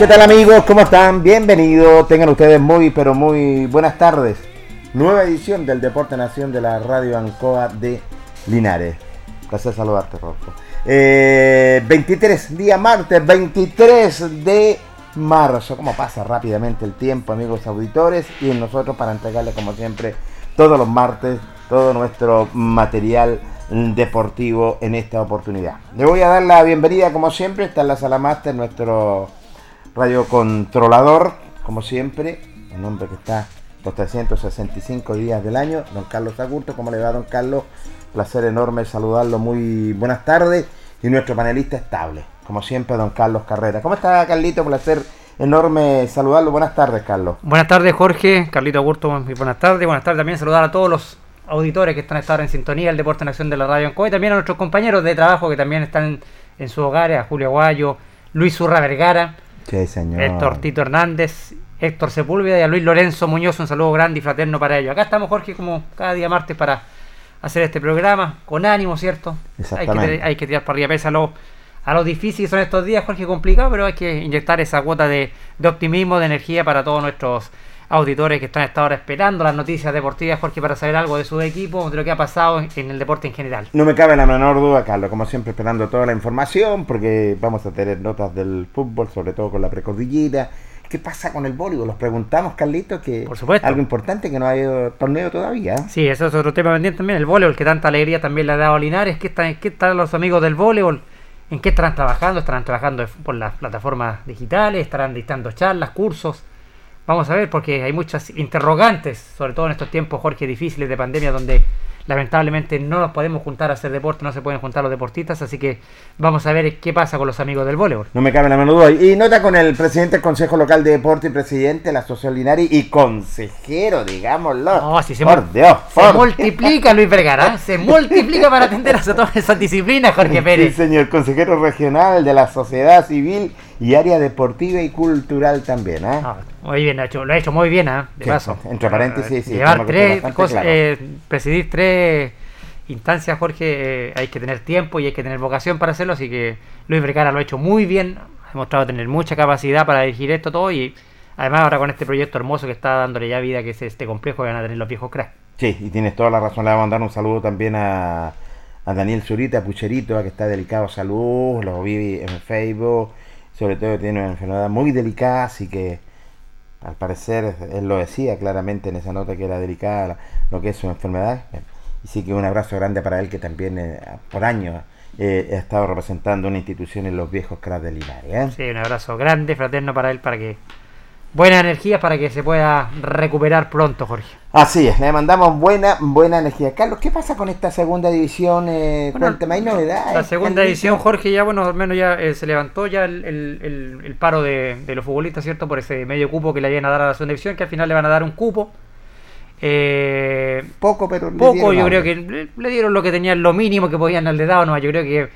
¿Qué tal amigos? ¿Cómo están? Bienvenidos. Tengan ustedes muy, pero muy buenas tardes. Nueva edición del Deporte Nación de la Radio Ancoa de Linares. Placer saludarte, Rocco. 23, eh, día martes, 23 de marzo. ¿Cómo pasa rápidamente el tiempo, amigos auditores? Y nosotros para entregarles, como siempre, todos los martes, todo nuestro material deportivo en esta oportunidad. Le voy a dar la bienvenida, como siempre, está en la sala máster nuestro Radio Controlador, como siempre, un hombre que está los 365 días del año, don Carlos Agurto. ¿Cómo le va, don Carlos? Placer enorme saludarlo, muy buenas tardes. Y nuestro panelista estable, como siempre, don Carlos Carrera. ¿Cómo está, Carlito? Placer enorme saludarlo. Buenas tardes, Carlos. Buenas tardes, Jorge. Carlito Agurto, muy buenas tardes. Buenas tardes también saludar a todos los auditores que están a estar en sintonía, el Deporte en Acción de la Radio Ancoa y también a nuestros compañeros de trabajo que también están en su hogar, a Julio Aguayo, Luis Urra Vergara, Sí, señor. Héctor Tito Hernández, Héctor Sepúlveda y a Luis Lorenzo Muñoz. Un saludo grande y fraterno para ellos. Acá estamos, Jorge, como cada día martes para hacer este programa con ánimo, ¿cierto? Hay que, hay que tirar para arriba pesa a lo, a lo difícil que son estos días, Jorge, complicado, pero hay que inyectar esa cuota de, de optimismo, de energía para todos nuestros auditores que están hasta ahora esperando las noticias deportivas, Jorge, para saber algo de su equipo, de lo que ha pasado en el deporte en general. No me cabe la menor duda, Carlos, como siempre esperando toda la información, porque vamos a tener notas del fútbol, sobre todo con la precordillera. ¿Qué pasa con el voleibol? Los preguntamos, Carlitos, que Por supuesto. algo importante que no ha habido torneo todavía. Sí, eso es otro tema pendiente también, el voleibol, que tanta alegría también le ha dado a Linares. ¿Qué están, qué están los amigos del voleibol? ¿En qué estarán trabajando? ¿Estarán trabajando por las plataformas digitales? ¿Estarán dictando charlas, cursos? Vamos a ver, porque hay muchas interrogantes, sobre todo en estos tiempos, Jorge, difíciles de pandemia, donde lamentablemente no nos podemos juntar a hacer deporte, no se pueden juntar los deportistas, así que vamos a ver qué pasa con los amigos del voleibol. No me cabe la menor duda. Y nota con el presidente del Consejo Local de Deporte y presidente de la Asociación Linares y consejero, digámoslo. No, si se, por Dios, se multiplica Luis Vergara, ¿eh? se multiplica para atender a todas esas disciplinas, Jorge Pérez. Sí, señor consejero regional de la sociedad civil y área deportiva y cultural también. ¿eh? muy bien, hecho, lo ha hecho muy bien, ¿eh? de paso. Entre paréntesis, sí, Llevar tres cosas, eh, presidir tres instancias, Jorge, eh, hay que tener tiempo y hay que tener vocación para hacerlo, así que Luis Vergara lo ha hecho muy bien, ha demostrado tener mucha capacidad para dirigir esto todo y además ahora con este proyecto hermoso que está dándole ya vida, que es este complejo que van a tener los viejos cracks. Sí, y tienes toda la razón, le vamos a mandar un saludo también a, a Daniel Zurita, Pucherito, que está delicado de salud, lo vi en Facebook sobre todo tiene una enfermedad muy delicada, así que al parecer él lo decía claramente en esa nota que era delicada lo que es su enfermedad. Y sí que un abrazo grande para él que también eh, por años eh, ha estado representando una institución en los viejos cracks de Linares. ¿eh? Sí, un abrazo grande, fraterno para él, para que buena energía para que se pueda recuperar pronto, Jorge. Así es, le mandamos buena buena energía. Carlos, ¿qué pasa con esta segunda división? Eh, cuéntame, ¿hay novedades? La segunda división, Jorge, ya bueno, al menos ya eh, se levantó ya el, paro de, los futbolistas, ¿cierto? Por ese medio cupo que le iban a dar a la segunda división, que al final le van a dar un cupo. Eh, poco, pero poco, yo creo que le, dieron lo que tenían, lo mínimo que podían darle dado, no, yo creo que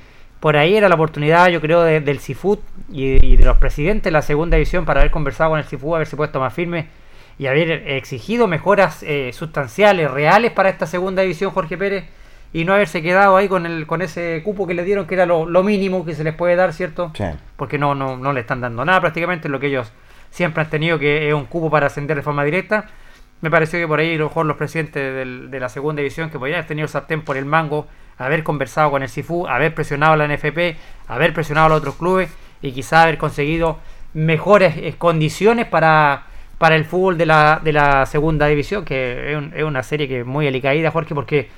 por ahí era la oportunidad, yo creo, del CIFUT y, de los presidentes de la segunda división para haber conversado con el CIFUT, haberse puesto más firme y haber exigido mejoras eh, sustanciales, reales para esta segunda división, Jorge Pérez, y no haberse quedado ahí con el con ese cupo que le dieron, que era lo, mínimo que se les puede dar, ¿cierto? Porque no, no, no le están dando nada prácticamente, lo que ellos siempre han tenido, que es un cupo para ascender de forma directa. Me pareció que por ahí a lo mejor los presidentes de la segunda división, que podrían haber tenido sartén por el mango, haber conversado con el Sifu, haber presionado a la NFP, haber presionado a los otros clubes y quizá haber conseguido mejores eh, condiciones para, para el fútbol de la, de la segunda división, que es, una serie que es muy alicaída, Jorge, porque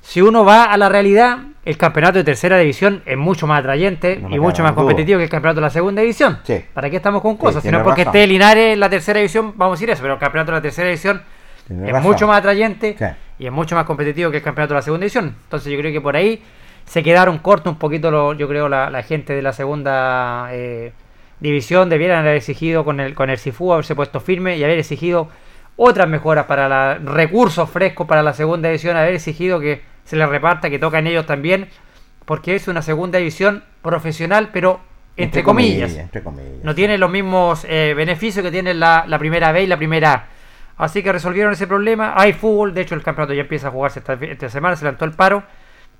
si uno va a la realidad, el campeonato de tercera división es mucho más atrayente y mucho más competitivo que el campeonato de la segunda división. ¿Para qué estamos con cosas? si no es porque esté Linares en la tercera división, vamos a decir eso, pero el campeonato de la tercera división es mucho más atrayente y es mucho más competitivo que el campeonato de la segunda división. Entonces yo creo que por ahí se quedaron cortos un poquito, yo creo, la, gente de la segunda eh, división. Debieran haber exigido con el, con el Sifu haberse puesto firme y haber exigido otras mejoras para la, recursos frescos para la segunda división, haber exigido que se les reparta, que tocan ellos también, porque es una segunda división profesional, pero entre, comillas, No tiene los mismos eh, beneficios que tiene la, la primera B y la primera A. Así que resolvieron ese problema. Hay fútbol, de hecho el campeonato ya empieza a jugarse esta, semana, se levantó el paro.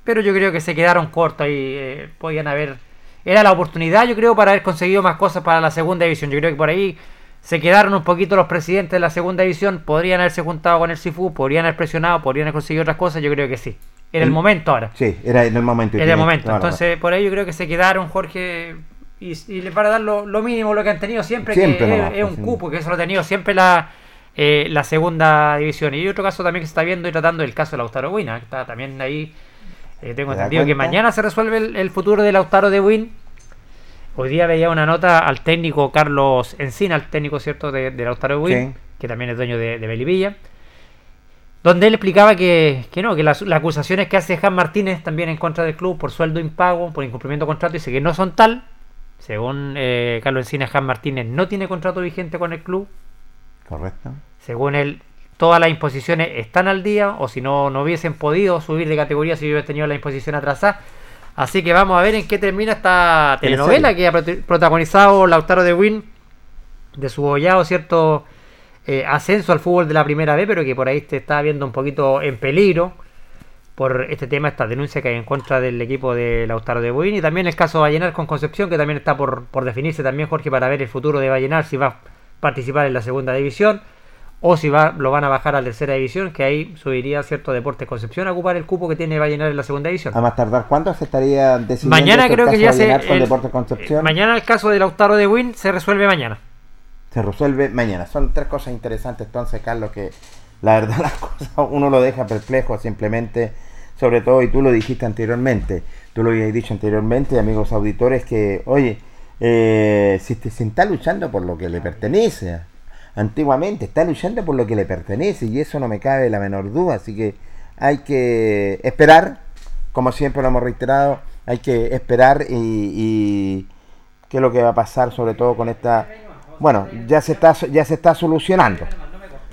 Pero yo creo que se quedaron cortos y eh, podían haber... Era la oportunidad, yo creo, para haber conseguido más cosas para la segunda división. Yo creo que por ahí se quedaron un poquito los presidentes de la segunda división. Podrían haberse juntado con el Sifu, podrían haber presionado, podrían haber conseguido otras cosas. Yo creo que sí. Era el, momento ahora. Sí, era en el momento. Era el momento. Entonces, por ahí yo creo que se quedaron, Jorge, y, y les van a dar lo, mínimo, lo que han tenido siempre, que es, un pues, cupo, que eso lo ha tenido siempre la, eh, la segunda división. Y otro caso también que se está viendo y tratando el caso de Lautaro Win, que está también ahí. Eh, tengo entendido que mañana se resuelve el, futuro de Lautaro de Win. Hoy día veía una nota al técnico Carlos Encina, al técnico cierto de, Lautaro de Win, que también es dueño de, de Belivilla, donde él explicaba que, no, que las, acusaciones que hace Jan Martínez también en contra del club por sueldo impago, por incumplimiento de contrato, dice que no son tal. Según eh, Carlos Encina, Jan Martínez no tiene contrato vigente con el club, Correcto. Según él, todas las imposiciones están al día, o si no, no hubiesen podido subir de categoría si hubiesen tenido la imposición atrasada. Así que vamos a ver en qué termina esta telenovela que ha protagonizado Lautaro de Win, de su bollado, cierto eh, ascenso al fútbol de la primera vez, pero que por ahí se está viendo un poquito en peligro por este tema, esta denuncia que hay en contra del equipo de Lautaro de Win y también el caso de Vallenar con Concepción, que también está por, por definirse también, Jorge, para ver el futuro de Vallenar, si va participar en la segunda división o si va, lo van a bajar a la tercera división, que ahí subiría cierto Deportes Concepción a ocupar el cupo que tiene Vallenar en la segunda división. A más tardar, ¿cuánto se estaría decidiendo? Mañana creo que ya se. Concepción? mañana el caso de Lautaro de Win se resuelve mañana. Se resuelve mañana. Son tres cosas interesantes, entonces, Carlos, que la verdad las cosas uno lo deja perplejo simplemente, sobre todo, y tú lo dijiste anteriormente, tú lo habías dicho anteriormente, amigos auditores, que, oye, eh, si se está luchando por lo que le pertenece. Antiguamente está luchando por lo que le pertenece y eso no me cabe la menor duda. Así que hay que esperar, como siempre lo hemos reiterado, hay que esperar y, y qué es lo que va a pasar sobre todo con esta... Bueno, ya se está, ya se está solucionando.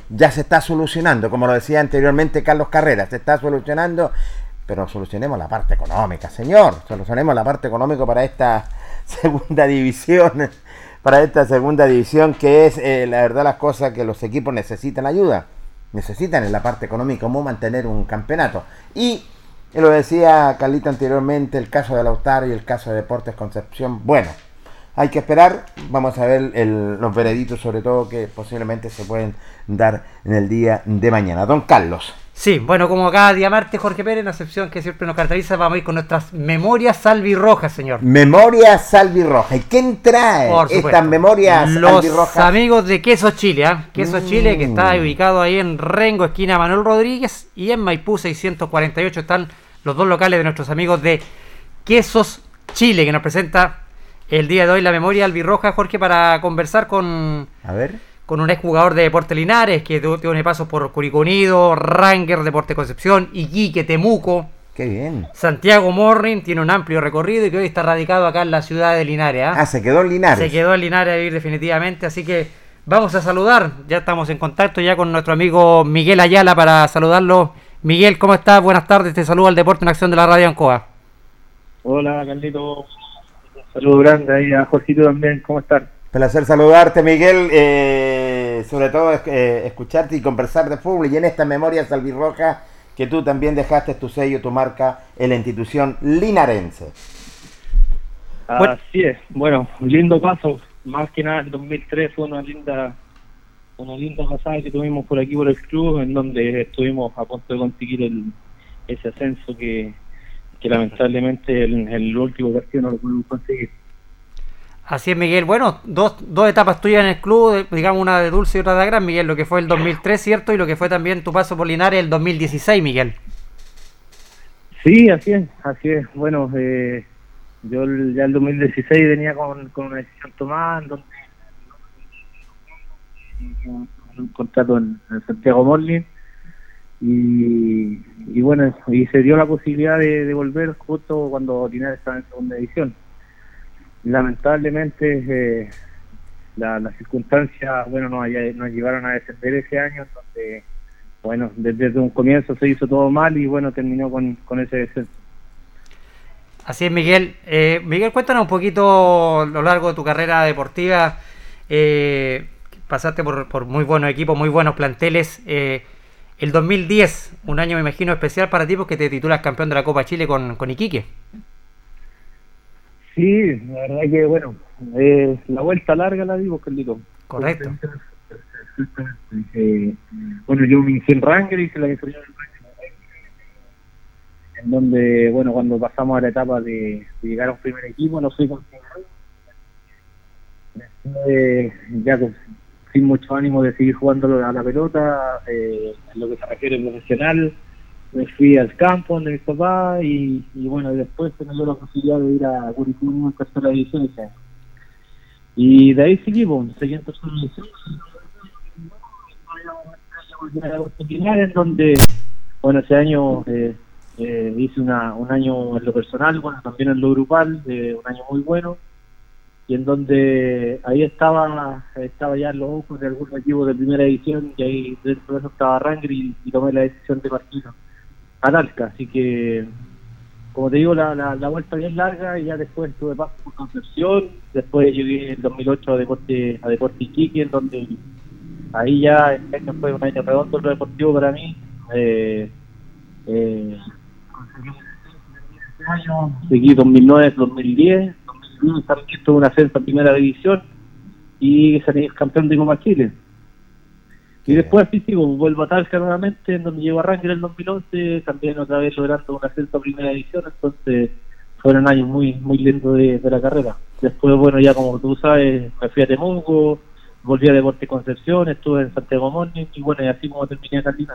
Ya se está solucionando, como lo decía anteriormente Carlos Carreras, se está solucionando, pero solucionemos la parte económica, señor. Solucionemos la parte económica para esta segunda división, para esta segunda división, que es eh, la verdad las cosas que los equipos necesitan ayuda, necesitan en la parte económica cómo mantener un campeonato. Y lo decía Carlita anteriormente, el caso de Lautaro y el caso de Deportes Concepción, bueno, hay que esperar, vamos a ver los vereditos sobre todo que posiblemente se pueden dar en el día de mañana. Don Carlos. Sí, bueno, como cada día martes, Jorge Pérez, la excepción que siempre nos caracteriza, vamos a ir con nuestras memorias salvirrojas, señor. Memorias salvirrojas. ¿Y quién trae estas memorias Los amigos de Queso Chile, ¿eh? Queso Chile, que está mm. ubicado ahí en Rengo, esquina Manuel Rodríguez, y en Maipú 648 están los dos locales de nuestros amigos de Quesos Chile, que nos presenta el día de hoy la memoria albirroja, Jorge, para conversar con... A ver con un exjugador de Deporte Linares que tiene pasos por Curicó Unido, Ranger, Deporte Concepción, Iquique, Temuco. Qué bien. Santiago Morrin tiene un amplio recorrido y que hoy está radicado acá en la ciudad de Linares. ¿ah? ah, se quedó en Linares. Se quedó en Linares a vivir definitivamente, así que vamos a saludar. Ya estamos en contacto ya con nuestro amigo Miguel Ayala para saludarlo. Miguel, ¿cómo estás? Buenas tardes, te saluda el Deporte en Acción de la Radio Ancoa. Hola, Carlito. saludo grande ahí a Jorgito también, ¿cómo estás? Placer saludarte, Miguel. Eh, sobre todo eh, escucharte y conversar de fútbol. Y en esta memoria salvirroja que tú también dejaste tu sello, tu marca en la institución linarense. Así es. Bueno, un lindo paso. Más que nada, el 2003 fue una linda una linda pasada que tuvimos por aquí por el club, en donde estuvimos a punto de conseguir el, ese ascenso que, lamentablemente en el, el último partido no lo pudimos conseguir. Así es, Miguel. Bueno, dos, dos etapas tuyas en el club, digamos una de Dulce y otra de Gran, Miguel, lo que fue el 2003, ¿cierto? Y lo que fue también tu paso por Linares el 2016, Miguel. Sí, así es, así es. Bueno, eh, yo ya el 2016 venía con, con una decisión tomada, donde un contrato en, Santiago Morlin y, bueno, y se dio la posibilidad de, de volver justo cuando Linares estaba en segunda edición lamentablemente eh, las circunstancias bueno nos, nos llevaron a descender ese año donde bueno desde, un comienzo se hizo todo mal y bueno terminó con, ese descenso. Así es Miguel. Eh, Miguel cuéntanos un poquito a lo largo de tu carrera deportiva. Eh, pasaste por, muy buenos equipos muy buenos planteles. El 2010 un año me imagino especial para ti porque te titulas campeón de la Copa Chile con Iquique Sí, la verdad que, bueno, eh, la vuelta larga la digo, Carlito. Correcto. Eh, bueno, yo me hice en Ranger, hice la inferior en donde, bueno, cuando pasamos a la etapa de, llegar a un primer equipo, no soy con eh, ya sin mucho ánimo de seguir jugando a la pelota, eh, en lo que se refiere profesional, me fui al campo donde mis papás y, bueno, después se la posibilidad de ir a Curicún en tercera división y de ahí seguimos, seguí en tercera división. En donde bueno ese año eh, eh, hice una, un año en lo personal bueno también en lo grupal de un año muy bueno. Y en donde ahí estaba estaba ya en los ojos de algún equipo de primera edición y ahí dentro de eso estaba Ranger y, y tomé la decisión de partido Analca, así que como te digo, la, la, vuelta bien larga y ya después tuve paso por Concepción, después llegué en 2008 a Deporte, a Deporte Iquique, en donde ahí ya este año fue un año redondo el deportivo para mí. Eh, eh, año, seguí 2009, 2010, 2011 también tuve una ascenso en primera división y salí campeón de Copa Chile. Y después así sigo, vuelvo a Talca nuevamente, en donde llego a Ranger en el 2011, también otra vez logrando una ascenso primera edición, entonces fueron años muy muy lindos de, la carrera. Después, bueno, ya como tú sabes, me fui a Temuco, volví a Deporte Concepción, estuve en Santiago Morning y bueno, y así como terminé en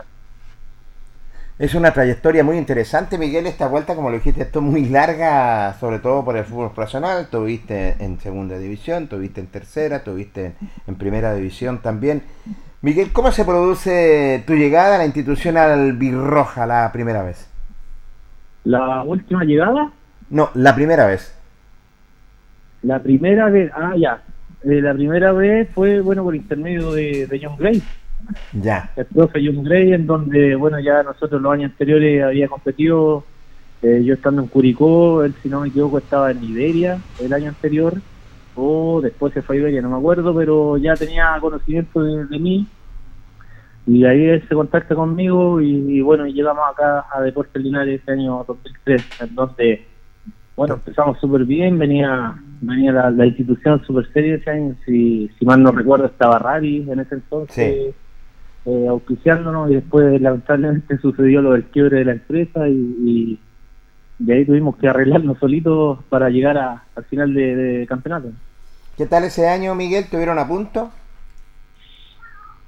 Es una trayectoria muy interesante, Miguel, esta vuelta, como lo dijiste, esto es muy larga, sobre todo por el fútbol profesional. Tuviste en segunda división, tuviste en tercera, tuviste en primera división también. Miguel, ¿cómo se produce tu llegada a la institución albirroja la primera vez? ¿La última llegada? No, la primera vez. La primera vez, ah, ya. Eh, la primera vez fue, bueno, por intermedio de, de John Gray. Ya. El profe John Gray, en donde, bueno, ya nosotros los años anteriores había competido Eh, yo estando en Curicó, él si no me equivoco estaba en Iberia el año anterior, o después se fue a Iberia, no me acuerdo, pero ya tenía conocimiento de, mí. Y ahí él se contacta conmigo y, bueno, llegamos acá a Deportes Linares ese año 2003, en donde, bueno, empezamos súper bien, venía venía la, institución súper seria ese año, si, si mal no recuerdo estaba Rari en ese entonces eh, auspiciándonos y después lamentablemente sucedió lo del quiebre de la empresa y de ahí tuvimos que arreglarnos solitos para llegar a, al final de, campeonato. ¿Qué tal ese año, Miguel? ¿Tuvieron a punto?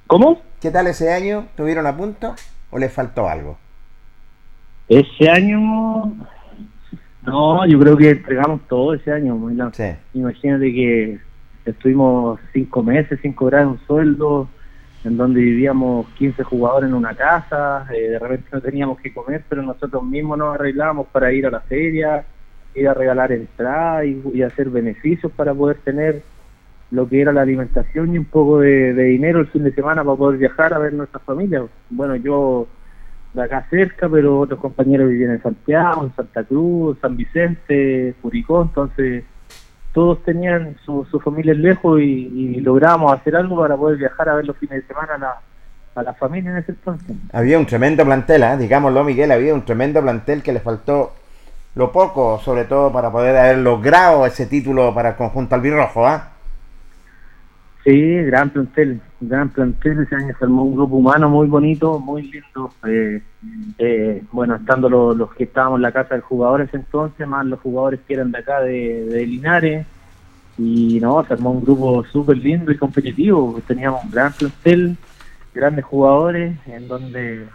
¿Cómo? ¿Qué tal ese año? ¿Tuvieron a punto o les faltó algo? Ese año, no, yo creo que entregamos todo ese año. Sí. Imagínate que estuvimos cinco meses sin cobrar un sueldo, en donde vivíamos 15 jugadores en una casa, eh, de repente no teníamos que comer, pero nosotros mismos nos arreglábamos para ir a la feria, ir a regalar entradas y, hacer beneficios para poder tener lo que era la alimentación y un poco de, dinero el fin de semana para poder viajar a ver nuestras familias. Bueno, yo de acá cerca, pero otros compañeros vivían en Santiago, en Santa Cruz, San Vicente, Curicó, entonces todos tenían sus su familias lejos y, lográbamos hacer algo para poder viajar a ver los fines de semana a la, a la familia en ese entonces. Había un tremendo plantel, ¿eh? digámoslo Miguel, había un tremendo plantel que le faltó lo poco, sobre todo para poder haber logrado ese título para el conjunto albirrojo. ¿ah? Sí, gran plantel, gran plantel. Ese año se armó un grupo humano muy bonito, muy lindo. Eh, eh, bueno, estando los, que estábamos en la casa del jugador ese entonces, más los jugadores que eran de acá de, Linares. Y no, se armó un grupo súper lindo y competitivo. Teníamos un gran plantel, grandes jugadores, en donde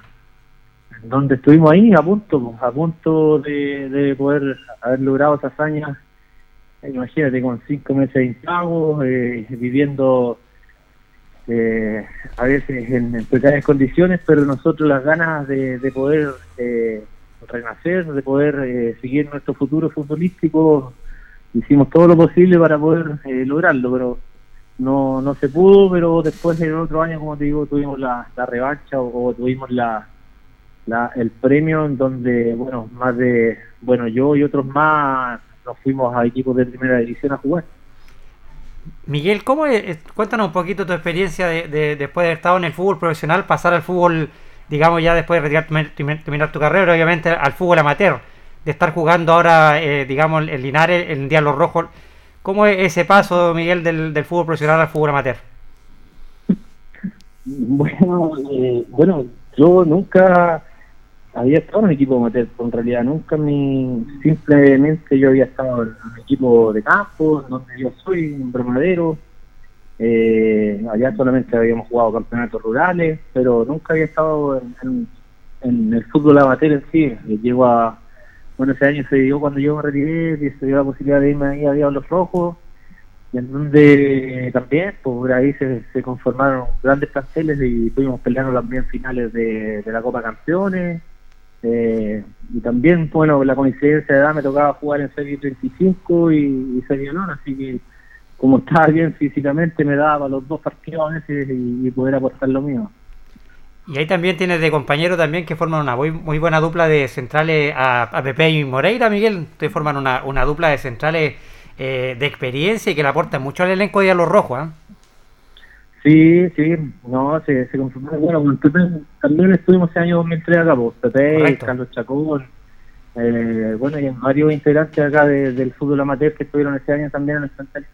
en donde estuvimos ahí a punto, a punto de, de poder haber logrado esa hazaña imagínate con cinco meses impago, eh, viviendo eh, a veces en, precarias condiciones, pero nosotros las ganas de, poder eh, renacer, de poder eh, seguir nuestro futuro futbolístico, hicimos todo lo posible para poder lograrlo, pero no, no se pudo, pero después en otro año, como te digo, tuvimos la, revancha o, tuvimos la, la, el premio en donde, bueno, más de, bueno, yo y otros más nos fuimos a equipos de primera división a jugar. Miguel, ¿cómo es? cuéntanos un poquito tu experiencia de, después de haber estado en el fútbol profesional, pasar al fútbol, digamos ya después de retirar, terminar tu carrera, obviamente al fútbol amateur, de estar jugando ahora, eh, digamos, en Linares, en Diablo Rojo. ¿Cómo es ese paso, Miguel, del, del fútbol profesional al fútbol amateur? Bueno, eh, bueno, yo nunca había estado en un equipo amateur, en realidad nunca mi, simplemente yo había estado en un equipo de campo, donde yo soy un bromadero, eh, allá solamente habíamos jugado campeonatos rurales, pero nunca había estado en, el fútbol amateur en sí, eh, llego a, bueno ese año se dio cuando yo me retiré, se dio la posibilidad de irme ahí a Diablos Rojos, y en donde también, pues, ahí se, conformaron grandes planteles y pudimos pelear también finales de, de la Copa Campeones, eh, y también, bueno, la coincidencia de edad me tocaba jugar en Serie 35 y, y Serie Honor, así que como estaba bien físicamente me daba los dos partidos a veces y, poder aportar lo mío. Y ahí también tienes de compañero también que forman una muy, muy buena dupla de centrales a, Pepe y Moreira, Miguel. Ustedes forman una, una dupla de centrales eh, de experiencia y que le aportan mucho al elenco de los Rojos. ¿eh? Sí, sí, no, se, se conformó. Bueno, también estuvimos ese año 2003 acá, pues, Pepe, Carlos Chacón, eh, bueno, y varios integrantes acá del fútbol amateur que estuvieron ese año también en el plantel.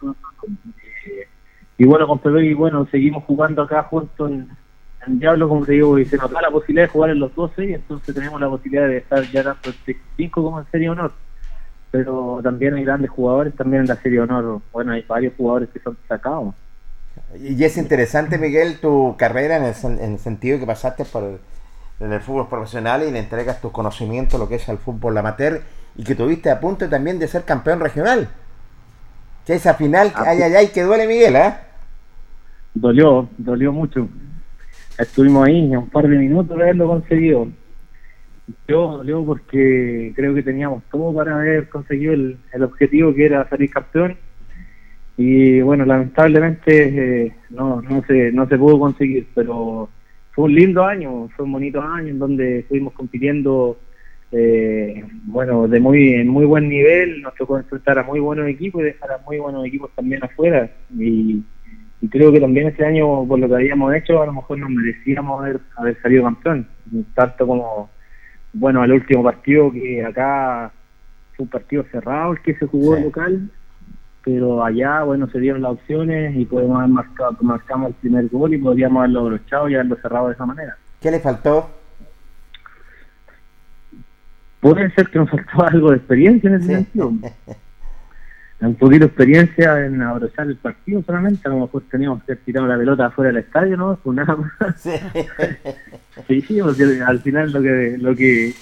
Eh, y bueno, con Pepe, y bueno, seguimos jugando acá juntos en, en, Diablo, como te digo, y se nos da la posibilidad de jugar en los 12, y entonces tenemos la posibilidad de estar ya tanto en 5 como en Serie Honor. Pero también hay grandes jugadores también en la Serie Honor. Bueno, hay varios jugadores que son sacados. Y es interesante, Miguel, tu carrera en el, sentido que pasaste por el, en el fútbol profesional y le entregas tus conocimientos, lo que es el fútbol amateur, y que tuviste a punto también de ser campeón regional. Que esa final, ah, ay, ay, ay, que duele, Miguel, ¿eh? Dolió, dolió mucho. Estuvimos ahí un par de minutos de haberlo conseguido. Yo dolió porque creo que teníamos todo para haber conseguido el, el objetivo que era salir campeón y bueno, lamentablemente eh, no, no, se, no se pudo conseguir, pero fue un lindo año, fue un bonito año en donde estuvimos compitiendo eh, bueno, de muy muy buen nivel, nos tocó enfrentar a muy buenos equipos y dejar a muy buenos equipos también afuera. Y, creo que también este año, por lo que habíamos hecho, a lo mejor nos merecíamos haber, haber salido campeón, tanto como, bueno, al último partido que acá fue un partido cerrado el que se jugó local, pero allá, bueno, se dieron las opciones y podemos haber marcado, marcamos el primer gol y podríamos haberlo abrochado y haberlo cerrado de esa manera. ¿Qué le faltó? puede ser que nos faltaba algo de experiencia en ese sentido. Un poquito de experiencia en abrochar el partido solamente, a lo mejor teníamos que tirar la pelota afuera del estadio, ¿no? Pues nada más. Sí, sí, porque al final lo que lo que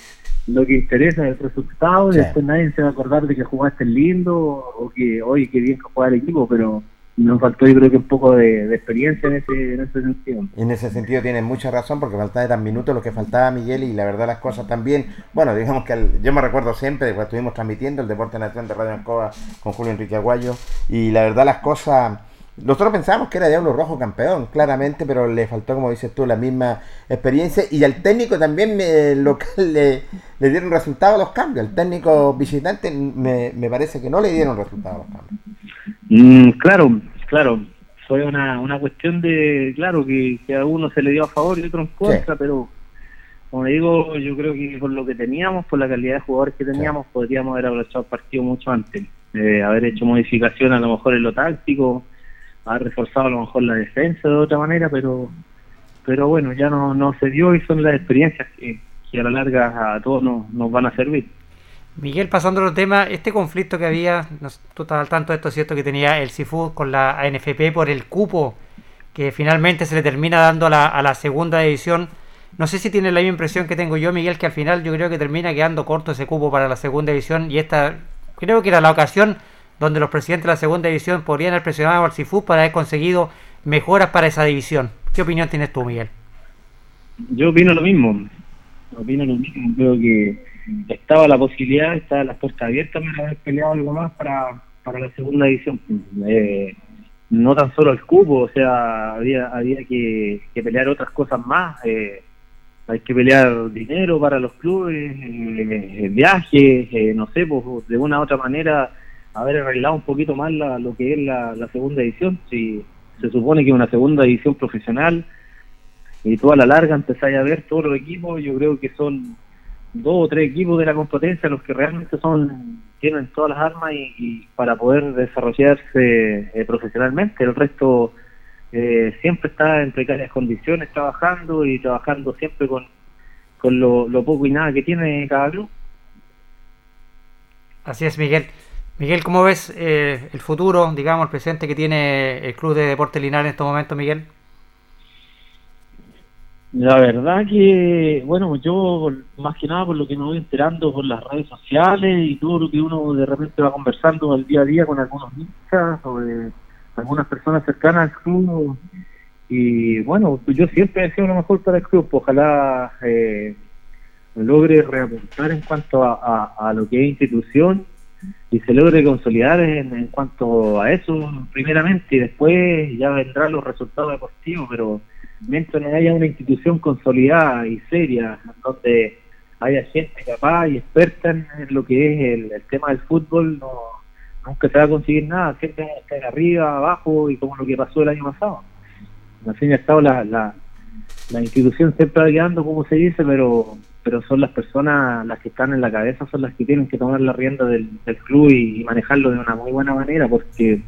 lo que interesa es el resultado y después nadie se va a acordar de que jugaste lindo o que hoy qué bien que juega el equipo, pero nos faltó yo creo que un poco de, experiencia en ese, en ese sentido. En ese sentido tienes mucha razón porque faltaba tan minutos lo que faltaba Miguel y la verdad las cosas también, bueno, digamos que yo me recuerdo siempre cuando estuvimos transmitiendo el Deporte Nacional de Radio Ancoa con Julio Enrique Aguayo y la verdad las cosas... Nosotros pensábamos que era Diablo Rojo campeón, claramente, pero le faltó, como dices tú, la misma experiencia. Y al técnico también me, local le, le dieron resultados los cambios. Al técnico visitante me, me parece que no le dieron resultados los cambios. Mm, claro, claro, fue una, una cuestión de, claro, que, a uno se le dio a favor y a otro en contra, pero como digo, yo creo que por lo que teníamos, por la calidad de jugadores que teníamos, podríamos haber aprovechado el partido mucho antes, eh, haber hecho modificación a lo mejor en lo táctico, haber reforzado a lo mejor la defensa de otra manera, pero pero bueno, ya no, no se dio y son las experiencias que, a la larga a todos nos, nos van a servir. Miguel, pasando al tema, este conflicto que había, tú estás al tanto de esto, ¿cierto? Que tenía el CIFU con la ANFP por el cupo que finalmente se le termina dando a la, a la segunda división. No sé si tiene la misma impresión que tengo yo, Miguel, que al final yo creo que termina quedando corto ese cupo para la segunda división y esta creo que era la ocasión donde los presidentes de la segunda división podrían haber presionado al para haber conseguido mejoras para esa división. ¿Qué opinión tienes tú, Miguel? Yo opino lo mismo. Opino lo mismo. Creo que estaba la posibilidad, estaba las puertas abiertas para haber peleado algo más para, para la segunda edición. Eh, no tan solo el cupo, o sea, había, había que, pelear otras cosas más. Eh, hay que pelear dinero para los clubes, eh, viajes, no sé, pues de una u otra manera haber arreglado un poquito más lo que es la, la segunda edición. Si se supone que una segunda edición profesional y toda la larga empezáis a ver todos los equipos, yo creo que son dos o tres equipos de la competencia los que realmente son tienen todas las armas y, para poder desarrollarse eh, profesionalmente. El resto eh, siempre está en precarias condiciones trabajando y trabajando siempre con, con lo, poco y nada que tiene cada club. Así es Miguel Miguel, ¿cómo ves eh, el futuro, digamos, el presente que tiene el Club de Deportes Linares en estos momentos, Miguel? La verdad que, bueno, yo más que nada por lo que me voy enterando por las redes sociales y todo lo que uno de repente va conversando al día a día con algunos hinchas o de algunas personas cercanas al club. Y bueno, yo siempre deseo lo mejor para el club, ojalá eh, logre reapuntar en cuanto a, lo que es institución y se logre consolidar en, en cuanto a eso primeramente y después ya vendrán los resultados deportivos, pero mientras no haya una institución consolidada y seria, donde haya gente capaz y experta en, lo que es el, tema del fútbol, no, nunca se va a conseguir nada, siempre va a estar arriba, abajo y como lo que pasó el año pasado. Y al cabo, la, la, la institución siempre va quedando, como se dice, pero pero son las personas las que están en la cabeza, son las que tienen que tomar la rienda del, club y manejarlo de una muy buena manera, porque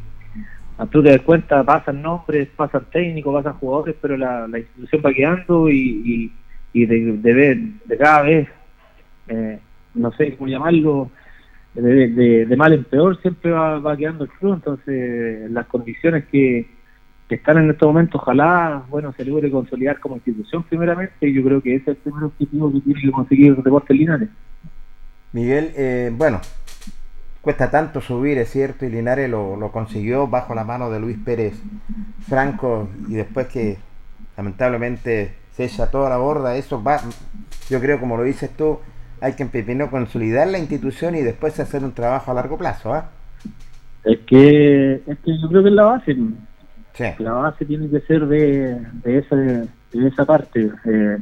a tú te das cuenta, pasan nombres, pasan técnicos, pasan jugadores, pero la, institución va quedando y, y, de, de, cada vez, eh, no sé cómo llamarlo, de, de, mal en peor siempre va, va quedando el club, entonces las condiciones que, que están en estos momentos, ojalá, bueno, se logre consolidar como institución primeramente, y yo creo que ese es el primer objetivo que tiene que conseguir Deportes Linares. Miguel, eh, bueno, cuesta tanto subir, es cierto, y Linares lo, lo, consiguió bajo la mano de Luis Pérez Franco y después que lamentablemente se echa toda la borda, eso va, yo creo como lo dices tú, hay que empezar consolidar la institución y después hacer un trabajo a largo plazo, ¿ah? Es que, es que yo creo que es la base. La base tiene que ser de, de, esa, de esa parte. Eh,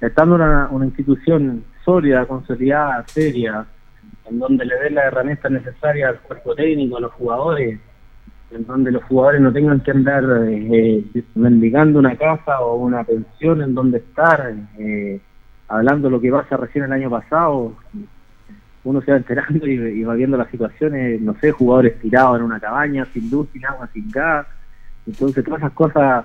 estando una, una institución sólida, consolidada, seria, en donde le dé las herramientas necesarias al cuerpo técnico, a los jugadores, en donde los jugadores no tengan que andar eh, mendigando una casa o una pensión en donde estar, eh, hablando lo que pasa recién el año pasado, uno se va enterando y, va viendo las situaciones, no sé, jugadores tirados en una cabaña, sin luz, sin agua, sin gas, entonces todas esas cosas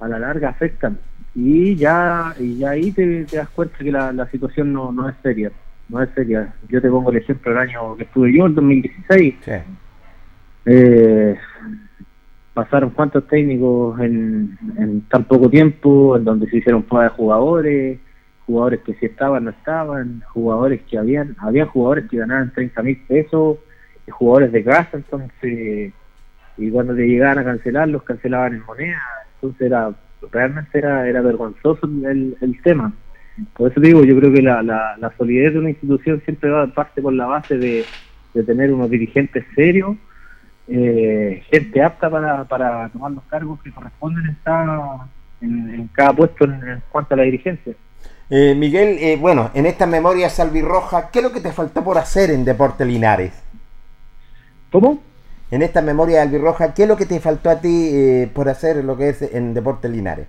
a la larga afectan. Y ya y ya ahí te, das cuenta que la, la situación no, no es seria no es seria. Yo te pongo el ejemplo del año que estuve yo el 2016 eh, pasaron cuantos técnicos en, en tan poco tiempo en donde se hicieron pruebas de jugadores jugadores que si estaban no estaban jugadores que habían había jugadores que ganaban 30 mil pesos y jugadores de casa entonces y cuando te llegaban a cancelar los cancelaban en moneda entonces era realmente era, era vergonzoso el, el tema. Por eso digo, yo creo que la, la, solidez de una institución siempre va parte por la base de, de tener unos dirigentes serios, eh, gente apta para, para tomar los cargos que corresponden en, en cada puesto en, cuanto a la dirigencia. Eh, Miguel, eh, bueno, en esta memoria salvirroja, ¿qué es lo que te faltó por hacer en Deporte Linares? ¿Cómo? En esta memoria albirroja, ¿qué es lo que te faltó a ti eh, por hacer lo que es en Deportes Linares?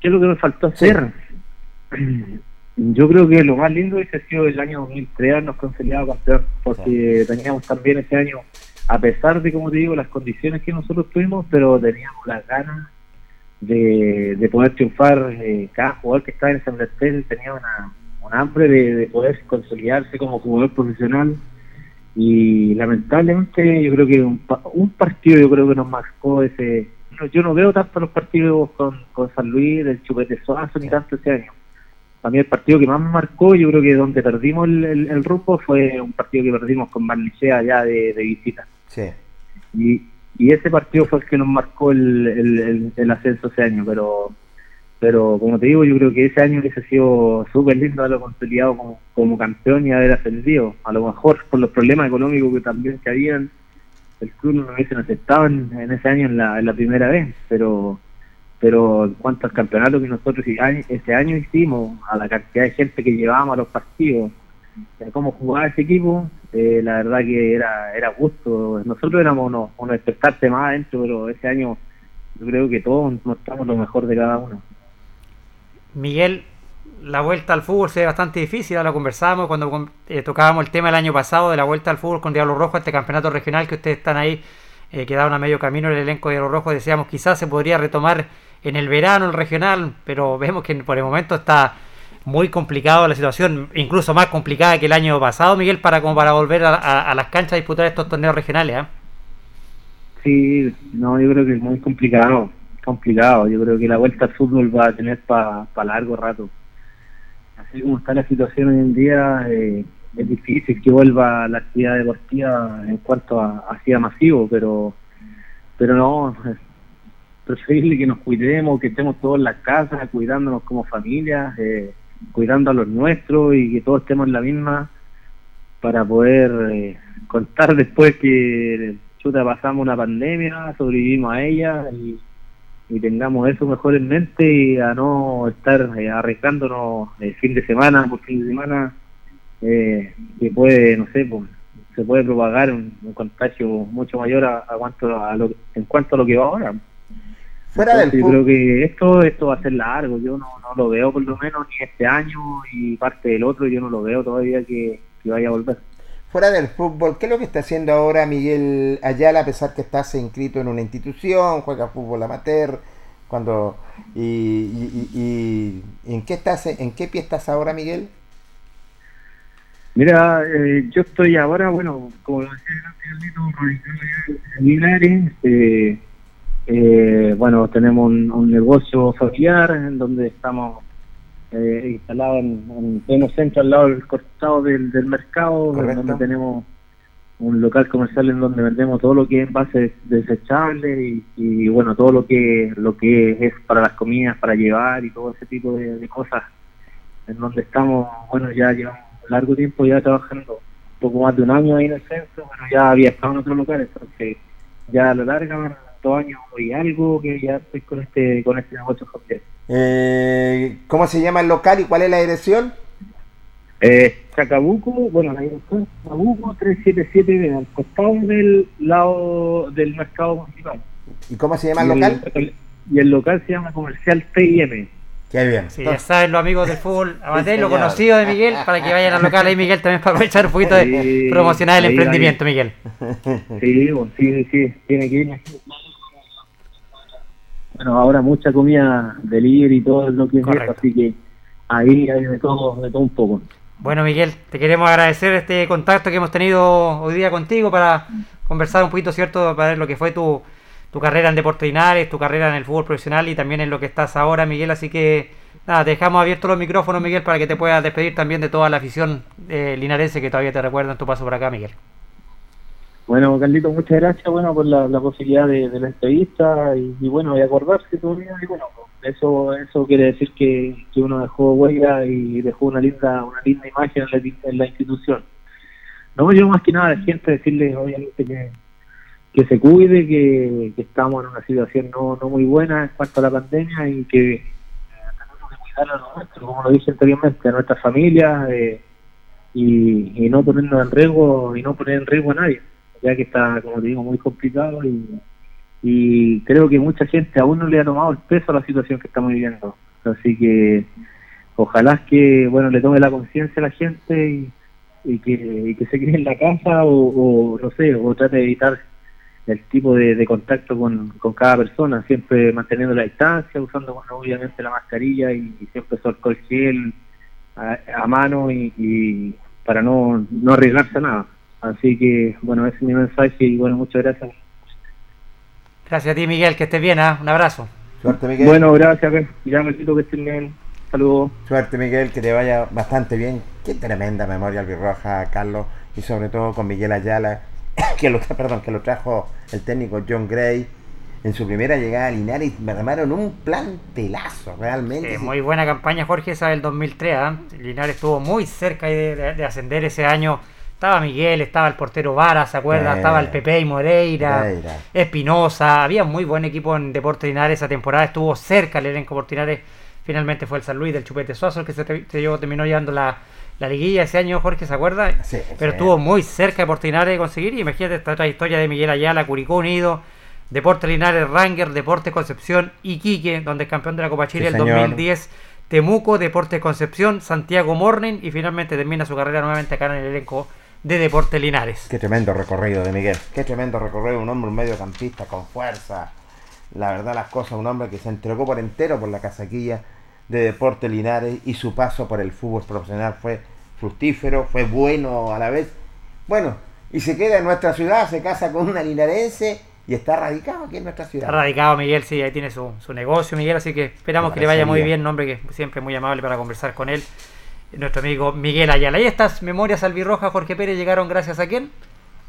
¿Qué es lo que me faltó hacer? Yo creo que lo más lindo hubiese sido el año 2003 habernos conciliado campeón, porque teníamos también ese año, a pesar de, como te digo, las condiciones que nosotros tuvimos, pero teníamos las ganas de, de poder triunfar. Eh, cada jugador que estaba en San Bertel tenía una, un hambre de, de poder consolidarse como jugador profesional y lamentablemente yo creo que un, un partido yo creo que nos marcó ese yo no veo tanto los partidos con, con San Luis del Chupete Suazo ni tanto ese año. A mí el partido que más me marcó yo creo que donde perdimos el, el, rumbo fue un partido que perdimos con Barnechea allá de, de visita. Sí. y, y ese partido fue el que nos marcó el, el, el ascenso ese año pero pero como te digo, yo creo que ese año hubiese sido súper lindo haberlo consolidado como, como, campeón y haber ascendido. A lo mejor por los problemas económicos que también se habían, el club no hubiesen aceptado en, ese año en la, en la primera vez, pero pero en cuanto al campeonato que nosotros ese año hicimos, a la cantidad de gente que llevábamos a los partidos, a cómo jugaba ese equipo, eh, la verdad que era era gusto. Nosotros éramos unos, unos más adentro, pero ese año yo creo que todos mostramos lo mejor de cada uno. Miguel, la vuelta al fútbol se ve bastante difícil, ahora lo conversábamos cuando eh, tocábamos el tema el año pasado de la vuelta al fútbol con Diablo Rojo, este campeonato regional que ustedes están ahí, eh, quedaron a medio camino el elenco de Diablo Rojo, decíamos quizás se podría retomar en el verano el regional, pero vemos que por el momento está muy complicado la situación, incluso más complicada que el año pasado, Miguel, para como para volver a, las canchas a disputar estos torneos regionales. ¿eh? Sí, no, yo creo que es muy complicado complicado. Yo creo que la vuelta al fútbol va a tener para largo rato. Así como está la situación hoy en día, eh, es difícil que vuelva la actividad deportiva en cuanto a hacia masivo, pero pero no, es preferible que nos cuidemos, que estemos todos en las casas, cuidándonos como familia, eh, cuidando a los nuestros y que todos estemos en la misma para poder eh, contar después que chuta pasamos una pandemia, sobrevivimos a ella y y tengamos eso mejor en mente y a no estar eh, arriesgándonos eh, fin de semana por fin de semana eh, que puede, no sé, pues, se puede propagar un, contagio mucho mayor a, cuanto a lo, en cuanto a lo que va ahora. Fuera del yo creo que esto esto va a ser largo, yo no, no lo veo por lo menos ni este año y parte del otro, yo no lo veo todavía que, que vaya a volver fuera del fútbol, ¿qué es lo que está haciendo ahora Miguel Ayala, a pesar que estás inscrito en una institución, juega fútbol amateur, cuando y, en qué estás, en qué pie estás ahora, Miguel? Mira, eh, yo estoy ahora, bueno, como decía en Linares, eh, eh, bueno, tenemos un, negocio familiar en donde estamos eh, instalado en, un pleno centro al lado del costado del, del mercado, donde tenemos un local comercial en donde vendemos todo lo que es base desechable y, bueno todo lo que lo que es para las comidas para llevar y todo ese tipo de, cosas en donde estamos bueno ya llevamos largo tiempo ya trabajando un poco más de un año ahí en el centro bueno ya había estado en otro local entonces ya a lo largo años y algo que ya estoy con este con este negocio familiar eh, ¿Cómo se llama el local y cuál es la dirección? Eh, Chacabuco, bueno, la dirección Chacabuco 377 al costado del lado del mercado municipal. ¿Y cómo se llama el local? y el local se llama Comercial TIM. Qué bien. Sí, ya saben los amigos del fútbol amateur, lo conocido de Miguel, para que vayan al local ahí, Miguel, también para aprovechar un poquito de promocionar el emprendimiento, Miguel. Sí, sí, sí, tiene que ir. Bueno, ahora mucha comida delivery y todo lo que es eso, así que ahí hay de todo, de todo un poco. Bueno, Miguel, te queremos agradecer este contacto que hemos tenido hoy día contigo para conversar un poquito, ¿cierto?, para ver lo que fue tu tu carrera en Deportes Linares, tu carrera en el fútbol profesional y también en lo que estás ahora, Miguel. Así que nada, dejamos abiertos los micrófonos, Miguel, para que te puedas despedir también de toda la afición eh, linarense que todavía te recuerda en tu paso por acá, Miguel. Bueno, Carlito, muchas gracias bueno por la, posibilidad de, la entrevista y, bueno, de acordarse todavía. Y bueno, eso eso quiere decir que, uno dejó huella y dejó una linda una linda imagen en la, en la institución. No, yo más que nada a la gente decirle, obviamente, que que se cuide, que, estamos en una situación no, no muy buena en cuanto a la pandemia y que eh, tenemos que cuidar a nuestros, como lo dije anteriormente, a nuestras familias eh, y, no ponernos en riesgo y no poner en riesgo a nadie, ya que está, como te digo, muy complicado y, creo que mucha gente aún no le ha tomado el peso a la situación que estamos viviendo. Así que ojalá que bueno le tome la conciencia a la gente y, y, que, que se quede en la casa o, no sé, o trate de evitar el tipo de, contacto con, cada persona, siempre manteniendo la distancia, usando obviamente la mascarilla y, siempre su alcohol gel a, mano y, para no, no arriesgarse a nada. Así que, bueno, ese es mi mensaje y bueno, muchas gracias. Gracias a ti, Miguel, que estés bien, ¿ah? un abrazo. Suerte, Miguel. Bueno, gracias, ya me quito que estés bien. Saludos. Suerte, Miguel, que te vaya bastante bien. Qué tremenda memoria albirroja, Carlos, y sobre todo con Miguel Ayala que lo, perdón, que lo trajo el técnico John Gray en su primera llegada a Linares me armaron un plantelazo realmente. muy buena campaña Jorge esa del 2003, ¿ah? Linares estuvo muy cerca de, ascender ese año. Estaba Miguel, estaba el portero Vara, ¿se acuerda? estaba el Pepe y Moreira, Espinosa, había muy buen equipo en Deportes Linares esa temporada, estuvo cerca el elenco por Linares, finalmente fue el San Luis del Chupete Suazo el que se, terminó llevando la, la liguilla ese año, Jorge, ¿se acuerda? Pero estuvo muy cerca de Portinares de conseguir. Y imagínate esta trayectoria de Miguel Ayala, Curicó Unido, Deportes Linares, Ranger, Deportes Concepción, Iquique, donde es campeón de la Copa Chile el 2010, Temuco, Deportes Concepción, Santiago Morning y finalmente termina su carrera nuevamente acá en el elenco de Deportes Linares. Qué tremendo recorrido de Miguel, qué tremendo recorrido, un hombre un mediocampista con fuerza. La verdad las cosas, un hombre que se entregó por entero por la casaquilla de Deportes Linares y su paso por el fútbol profesional fue fructífero, fue bueno a la vez. Bueno, y se queda en nuestra ciudad, se casa con una linarense y está radicado aquí en nuestra ciudad. Está radicado Miguel, sí, ahí tiene su, negocio Miguel, así que esperamos que le vaya muy bien, un hombre que siempre es muy amable para conversar con él, nuestro amigo Miguel Ayala. Y estas memorias albirrojas, Jorge Pérez, llegaron gracias a quién?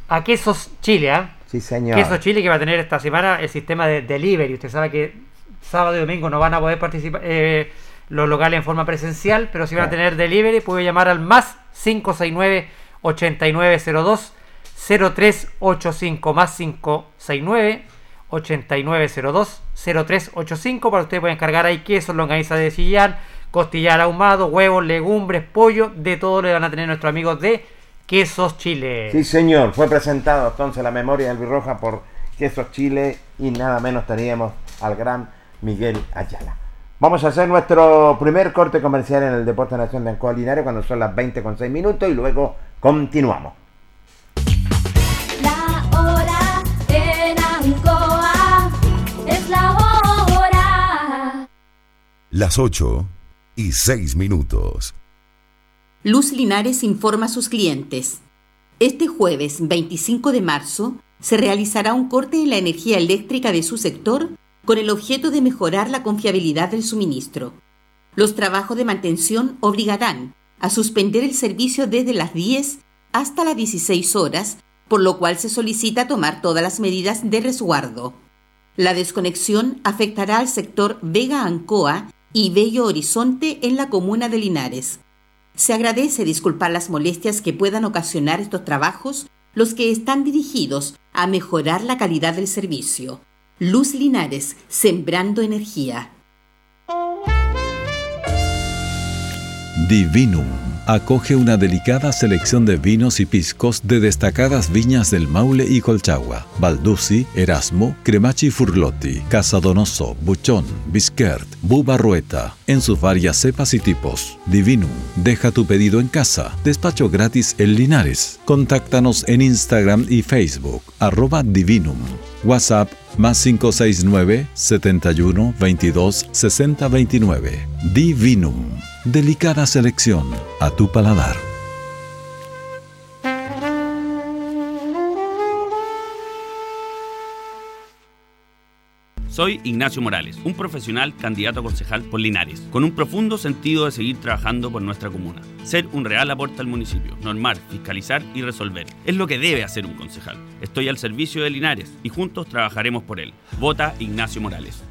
A Quesos Chile, ¿ah? Sí, señor. Quesos Chile que va a tener esta semana el sistema de delivery. Usted sabe que sábado y domingo no van a poder participar, eh, los locales en forma presencial, pero si van a tener delivery, puede llamar al más 569 8902 0385 más 569 8902 0385 para usted puede encargar ahí queso, longaniza de sillán, costillar ahumado, huevos, legumbres, pollo, de todo lo van a tener nuestros amigos de Quesos Chile. Sí, señor, fue presentado entonces la memoria del Birroja por Quesos Chile y nada menos teníamos al gran Miguel Ayala. Vamos a hacer nuestro primer corte comercial en el Deporte Nación de Ancoa Linares cuando son las 20 con 6 minutos y luego continuamos. La hora en Ancoa es la hora. Las 8 y 6 minutos. Luz Linares informa a sus clientes. Este jueves 25 de marzo se realizará un corte en la energía eléctrica de su sector con el objeto de mejorar la confiabilidad del suministro. Los trabajos de mantención obligarán a suspender el servicio desde las 10 hasta las 16 horas, por lo cual se solicita tomar todas las medidas de resguardo. La desconexión afectará al sector Vega Ancoa y Bello Horizonte en la comuna de Linares. Se agradece disculpar las molestias que puedan ocasionar estos trabajos, los que están dirigidos a mejorar la calidad del servicio. Luz Linares, sembrando energía. Divinum acoge una delicada selección de vinos y piscos de destacadas viñas del Maule y Colchagua, Balduzzi, Erasmo, Cremachi Furlotti, Casadonoso, Buchón, Bisquert, Bubarrueta, en sus varias cepas y tipos. Divinum, deja tu pedido en casa, despacho gratis en Linares. Contáctanos en Instagram y Facebook, arroba Divinum. WhatsApp más 569 71 22 60 29. Divinum. Delicada selección a tu paladar. Soy Ignacio Morales, un profesional candidato a concejal por Linares, con un profundo sentido de seguir trabajando por nuestra comuna. Ser un real aporte al municipio, normar, fiscalizar y resolver. Es lo que debe hacer un concejal. Estoy al servicio de Linares y juntos trabajaremos por él. Vota Ignacio Morales.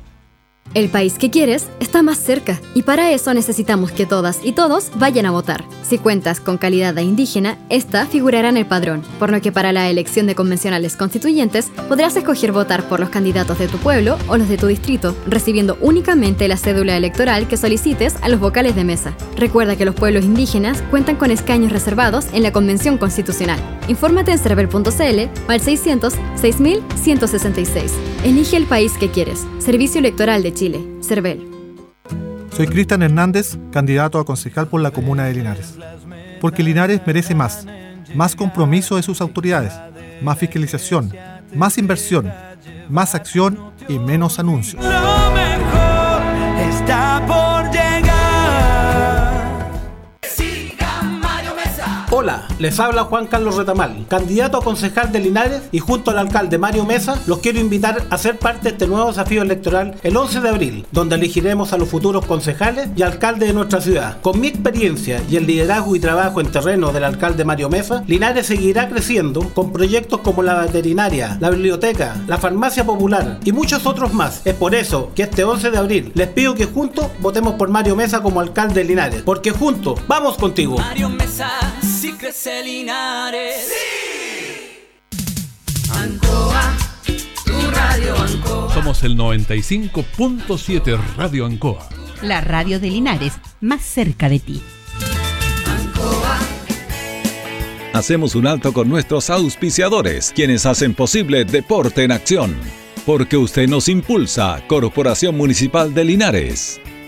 El país que quieres está más cerca y para eso necesitamos que todas y todos vayan a votar. Si cuentas con calidad de indígena, esta figurará en el padrón, por lo que para la elección de convencionales constituyentes podrás escoger votar por los candidatos de tu pueblo o los de tu distrito, recibiendo únicamente la cédula electoral que solicites a los vocales de mesa. Recuerda que los pueblos indígenas cuentan con escaños reservados en la Convención Constitucional. Infórmate en cervel.cl o al 600 6166. Elige el país que quieres. Servicio Electoral de Chile. CERVEL. Soy Cristian Hernández, candidato a concejal por la comuna de Linares. Porque Linares merece más. Más compromiso de sus autoridades, más fiscalización, más inversión, más acción y menos anuncios. Lo mejor está por Hola, les habla Juan Carlos Retamal, candidato a concejal de Linares y junto al alcalde Mario Mesa los quiero invitar a ser parte de este nuevo desafío electoral el 11 de abril, donde elegiremos a los futuros concejales y alcaldes de nuestra ciudad. Con mi experiencia y el liderazgo y trabajo en terreno del alcalde Mario Mesa, Linares seguirá creciendo con proyectos como la veterinaria, la biblioteca, la farmacia popular y muchos otros más. Es por eso que este 11 de abril les pido que juntos votemos por Mario Mesa como alcalde de Linares, porque juntos vamos contigo. Mario Mesa, si crece Linares. Ancoa, tu radio Ancoa. Somos el 95.7 Radio Ancoa. La radio de Linares, más cerca de ti. Hacemos un alto con nuestros auspiciadores, quienes hacen posible Deporte en Acción. Porque usted nos impulsa, Corporación Municipal de Linares.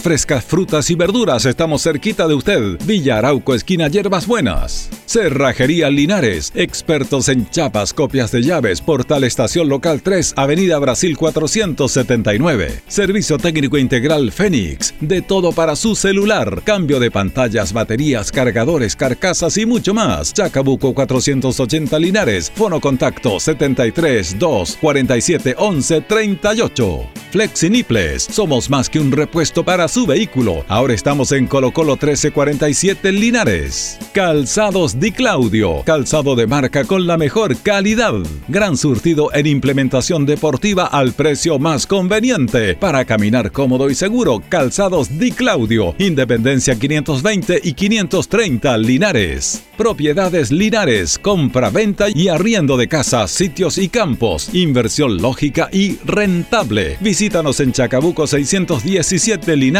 frescas frutas y verduras, estamos cerquita de usted. Villa Arauco esquina Hierbas Buenas. Cerrajería Linares, expertos en chapas, copias de llaves, portal estación local 3, Avenida Brasil 479. Servicio técnico integral Fénix, de todo para su celular, cambio de pantallas, baterías, cargadores, carcasas y mucho más. Chacabuco 480 Linares, fono contacto 73 2 47 11 38. Flexiniples, somos más que un repuesto para su vehículo. Ahora estamos en Colo Colo 1347 Linares. Calzados Di Claudio, calzado de marca con la mejor calidad. Gran surtido en implementación deportiva al precio más conveniente. Para caminar cómodo y seguro, calzados Di Claudio, Independencia 520 y 530 Linares. Propiedades Linares, compra, venta y arriendo de casas, sitios y campos. Inversión lógica y rentable. Visítanos en Chacabuco 617 Linares.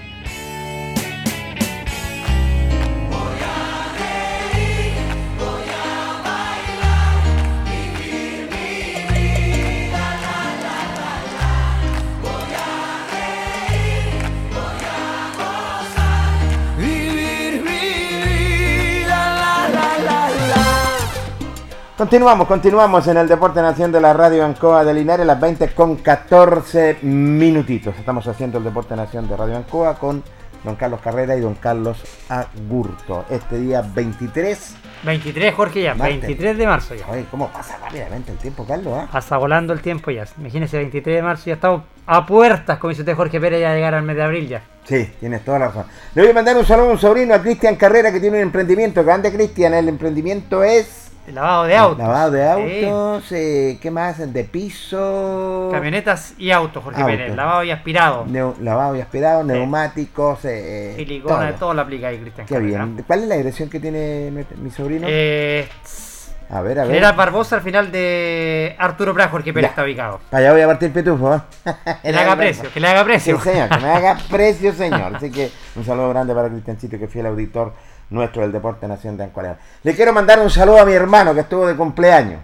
Continuamos, continuamos en el Deporte Nación de la Radio Ancoa de Linares, las 20 con 14 minutitos. Estamos haciendo el Deporte Nación de Radio Ancoa con don Carlos Carrera y don Carlos Agurto. Este día 23. 23, Jorge, ya. Martes. 23 de marzo ya. Oye, ¿cómo pasa rápidamente el tiempo, Carlos? ah? Pasa volando el tiempo ya. Imagínese, 23 de marzo ya estamos a puertas, como dice usted, Jorge Pérez, ya llegar al mes de abril ya. Sí, tienes toda la razón. Le voy a mandar un saludo a un sobrino, a Cristian Carrera, que tiene un emprendimiento. Grande, Cristian. El emprendimiento es... El lavado de autos. Lavado de Sí. autos. eh, ¿Qué más? De piso. Camionetas y autos, Jorge Autos. Pérez. Lavado y aspirado. neu- lavado y aspirado, neumáticos. eh, Silicona, todo. todo, lo aplica ahí, Cristian. Qué Carrera. bien. ¿Cuál es la dirección que tiene mi, mi sobrino? Eh, a ver, a ver. General Barbosa al final de Arturo Prat, Jorge Pérez Ya. está ubicado. Para allá voy a partir pitufo. ¿eh? Que le haga precio, que le haga precio. Sí, señor, que me haga precio, señor. Así que un saludo grande para Cristiancito, que es fiel auditor nuestro del Deporte Nación de Ancuareal. Le quiero mandar un saludo a mi hermano que estuvo de cumpleaños.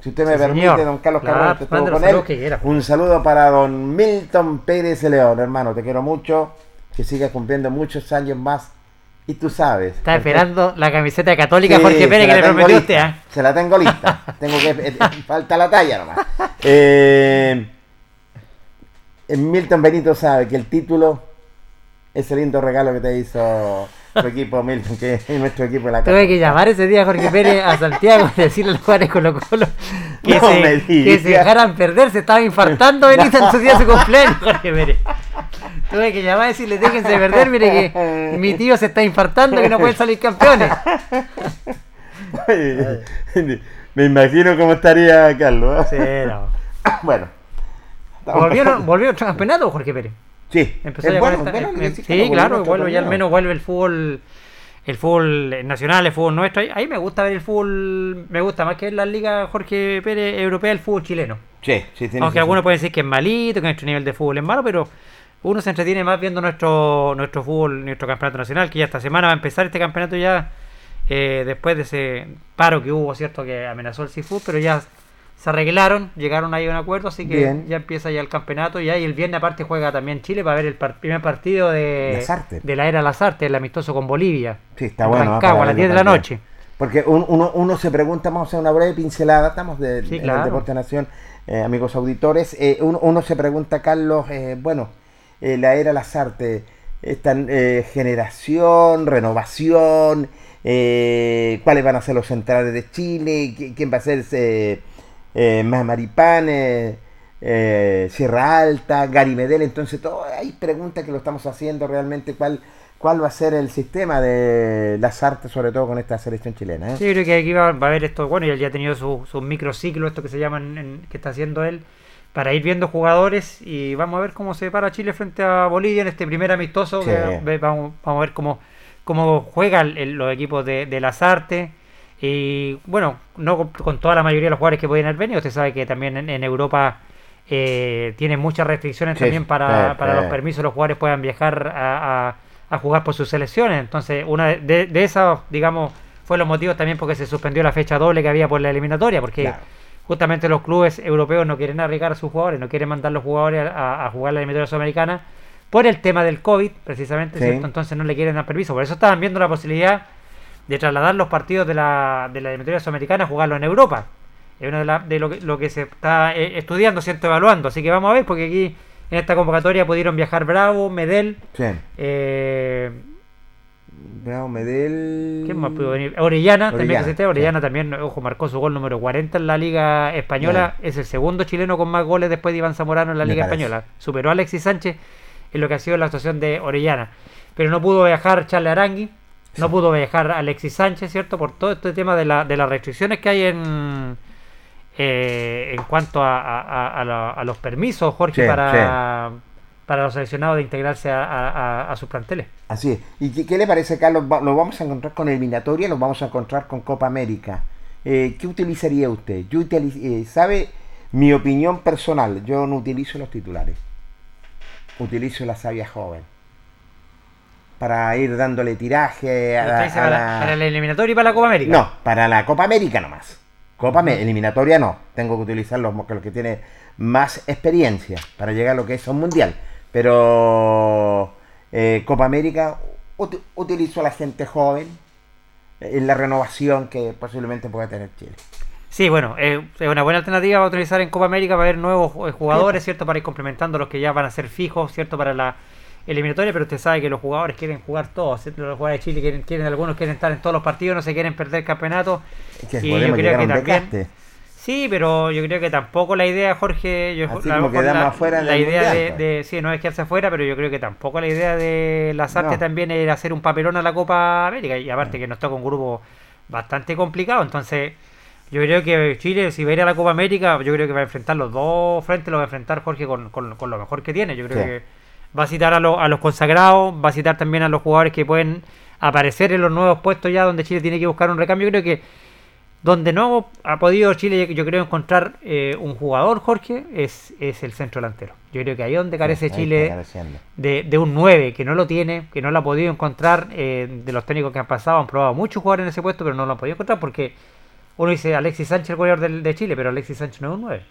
Si usted me Sí, permite, señor. don Carlos Carrera, que estuvo con él. que. Un saludo para don Milton Pérez León, hermano. Te quiero mucho. Que sigas cumpliendo muchos años más. Y tú sabes. Está esperando la camiseta católica Sí, Jorge Pérez que le prometió usted. ¿ah? Se la tengo lista. tengo que eh, eh, falta la talla nomás. Eh, eh, Milton Benito sabe que el título ese lindo regalo que te hizo tu equipo Milton, que es nuestro equipo de la Tuve que llamar ese día a Jorge Pérez a Santiago y decirle a los jugadores Colo Colo que, No se, que se dejaran perder, se estaba infartando Benito en su día su cumpleaños, Jorge Pérez. Tuve que llamar y decirle, déjense de perder, mire que mi tío se está infartando que no pueden salir campeones. Me imagino cómo estaría Carlos. Sí, ¿eh? no. Bueno. ¿Volvió, ¿Volvió otro campeonato Jorge Pérez? Sí. Empezó Es ya bueno, esta- bueno, eh, sí, claro, ya al menos vuelve el fútbol el fútbol nacional, el fútbol nuestro. Ahí, ahí me gusta ver el fútbol, me gusta más que la liga Jorge Pérez europea el fútbol chileno. Sí, sí, tiene Aunque que algunos pueden decir que es malito, que nuestro nivel de fútbol es malo, pero uno se entretiene más viendo nuestro nuestro fútbol, nuestro campeonato nacional, que ya esta semana va a empezar este campeonato ya eh, después de ese paro que hubo, cierto, que amenazó el Seafood, pero ya se arreglaron, llegaron ahí a un acuerdo, así que Bien. ya empieza ya el campeonato y el viernes aparte juega también Chile para ver el par- primer partido de, la era Lazarte, el amistoso con Bolivia. Sí, está en bueno. Rancagua, a las verlo 10 de la noche. Porque un- uno, uno se pregunta, vamos a hacer una breve pincelada, estamos de, Sí, en claro. el Deporte Nación, eh, amigos auditores, eh, uno, uno se pregunta, Carlos, eh, bueno, la era Lazarte, esta generación, renovación, cuáles van a ser los centrales de Chile, qui- quién va a ser eh, más Maripán, eh, eh, Sierra Alta, Gary Medel, entonces todo, hay preguntas que lo estamos haciendo realmente, cuál cuál va a ser el sistema de las artes, sobre todo con esta selección chilena. ¿eh? Sí, creo que aquí va, a haber esto, bueno, y él ya ha tenido sus su microciclo, esto que se llaman, que está haciendo él, para ir viendo jugadores y vamos a ver cómo se para Chile frente a Bolivia en este primer amistoso. vamos, a ver cómo, cómo juegan los equipos de, de las artes. Y bueno, no con, toda la mayoría de los jugadores que pueden haber venido, usted sabe que también en, Europa eh, tienen muchas restricciones también para, para los permisos, los jugadores puedan viajar a a jugar por sus selecciones. Entonces, una de, de esas, digamos, fue los motivos también porque se suspendió la fecha doble que había por la eliminatoria, porque justamente los clubes europeos no quieren arriesgar a sus jugadores, no quieren mandar los jugadores a, jugar la eliminatoria sudamericana por el tema del COVID, precisamente, ¿cierto? Entonces no le quieren dar permiso. Por eso estaban viendo la posibilidad de trasladar los partidos de la, de la eliminatoria sudamericana a jugarlo en Europa. Es uno de, de lo, que, lo que se está eh, estudiando, ¿cierto? Evaluando. Así que vamos a ver, porque aquí en esta convocatoria pudieron viajar Bravo, Medel. Eh, Bravo, Medel. ¿Quién más pudo venir? Orellana, también que se esté. Orellana también, ojo, marcó su gol número 40 en la Liga Española. Es el segundo chileno con más goles después de Iván Zamorano en la Liga Española. Superó a Alexis Sánchez en lo que ha sido la actuación de Orellana. Pero no pudo viajar Charles Arangui. No pudo viajar Alexis Sánchez, ¿cierto? Por todo este tema de, la, de las restricciones que hay en, eh, en cuanto a, los permisos, Jorge, para, para los seleccionados de integrarse a, sus planteles. Así es. ¿Y qué, le parece, Carlos? ¿Lo vamos a encontrar con eliminatoria? ¿Lo vamos a encontrar con Copa América? Eh, ¿Qué utilizaría usted? Yo eh, ¿Sabe mi opinión personal? Yo no utilizo los titulares. Utilizo la sabia joven para ir dándole tiraje a, la, para, la, eliminatoria y para la Copa América. No, para la Copa América nomás. Copa eliminatoria no, tengo que utilizar los, que tiene más experiencia para llegar a lo que es un mundial. Pero eh, Copa América utilizo a la gente joven en la renovación que posiblemente pueda tener Chile. Sí, bueno, es una buena alternativa para utilizar en Copa América para ver nuevos eh, jugadores, ¿cierto? Para ir complementando los que ya van a ser fijos, ¿cierto? Para la eliminatoria, pero usted sabe que los jugadores quieren jugar todos. Los jugadores de Chile quieren, quieren, algunos quieren estar en todos los partidos, no se quieren perder el campeonato. y yo creo que también. Sí, pero yo creo que tampoco la idea, Jorge, yo, Así la, como la, afuera la idea de, pues. de, sí, no es quedarse afuera, pero yo creo que tampoco la idea de las artes también era hacer un papelón a la Copa América y aparte que nos toca un grupo bastante complicado, entonces yo creo que Chile si va a ir a la Copa América, yo creo que va a enfrentar los dos frentes, lo va a enfrentar Jorge con, con, con lo mejor que tiene, yo creo que va a citar a, a, los consagrados, va a citar también a los jugadores que pueden aparecer en los nuevos puestos ya donde Chile tiene que buscar un recambio. Yo creo que donde no ha podido Chile, yo creo, encontrar eh, un jugador, Jorge, es, es el centro delantero. Yo creo que ahí donde carece Chile de, de, un 9, que no lo tiene, que no lo ha podido encontrar, eh, de los técnicos que han pasado, han probado muchos jugadores en ese puesto, pero no lo han podido encontrar porque uno dice Alexis Sánchez, el goleador de, Chile, pero Alexis Sánchez no es un 9.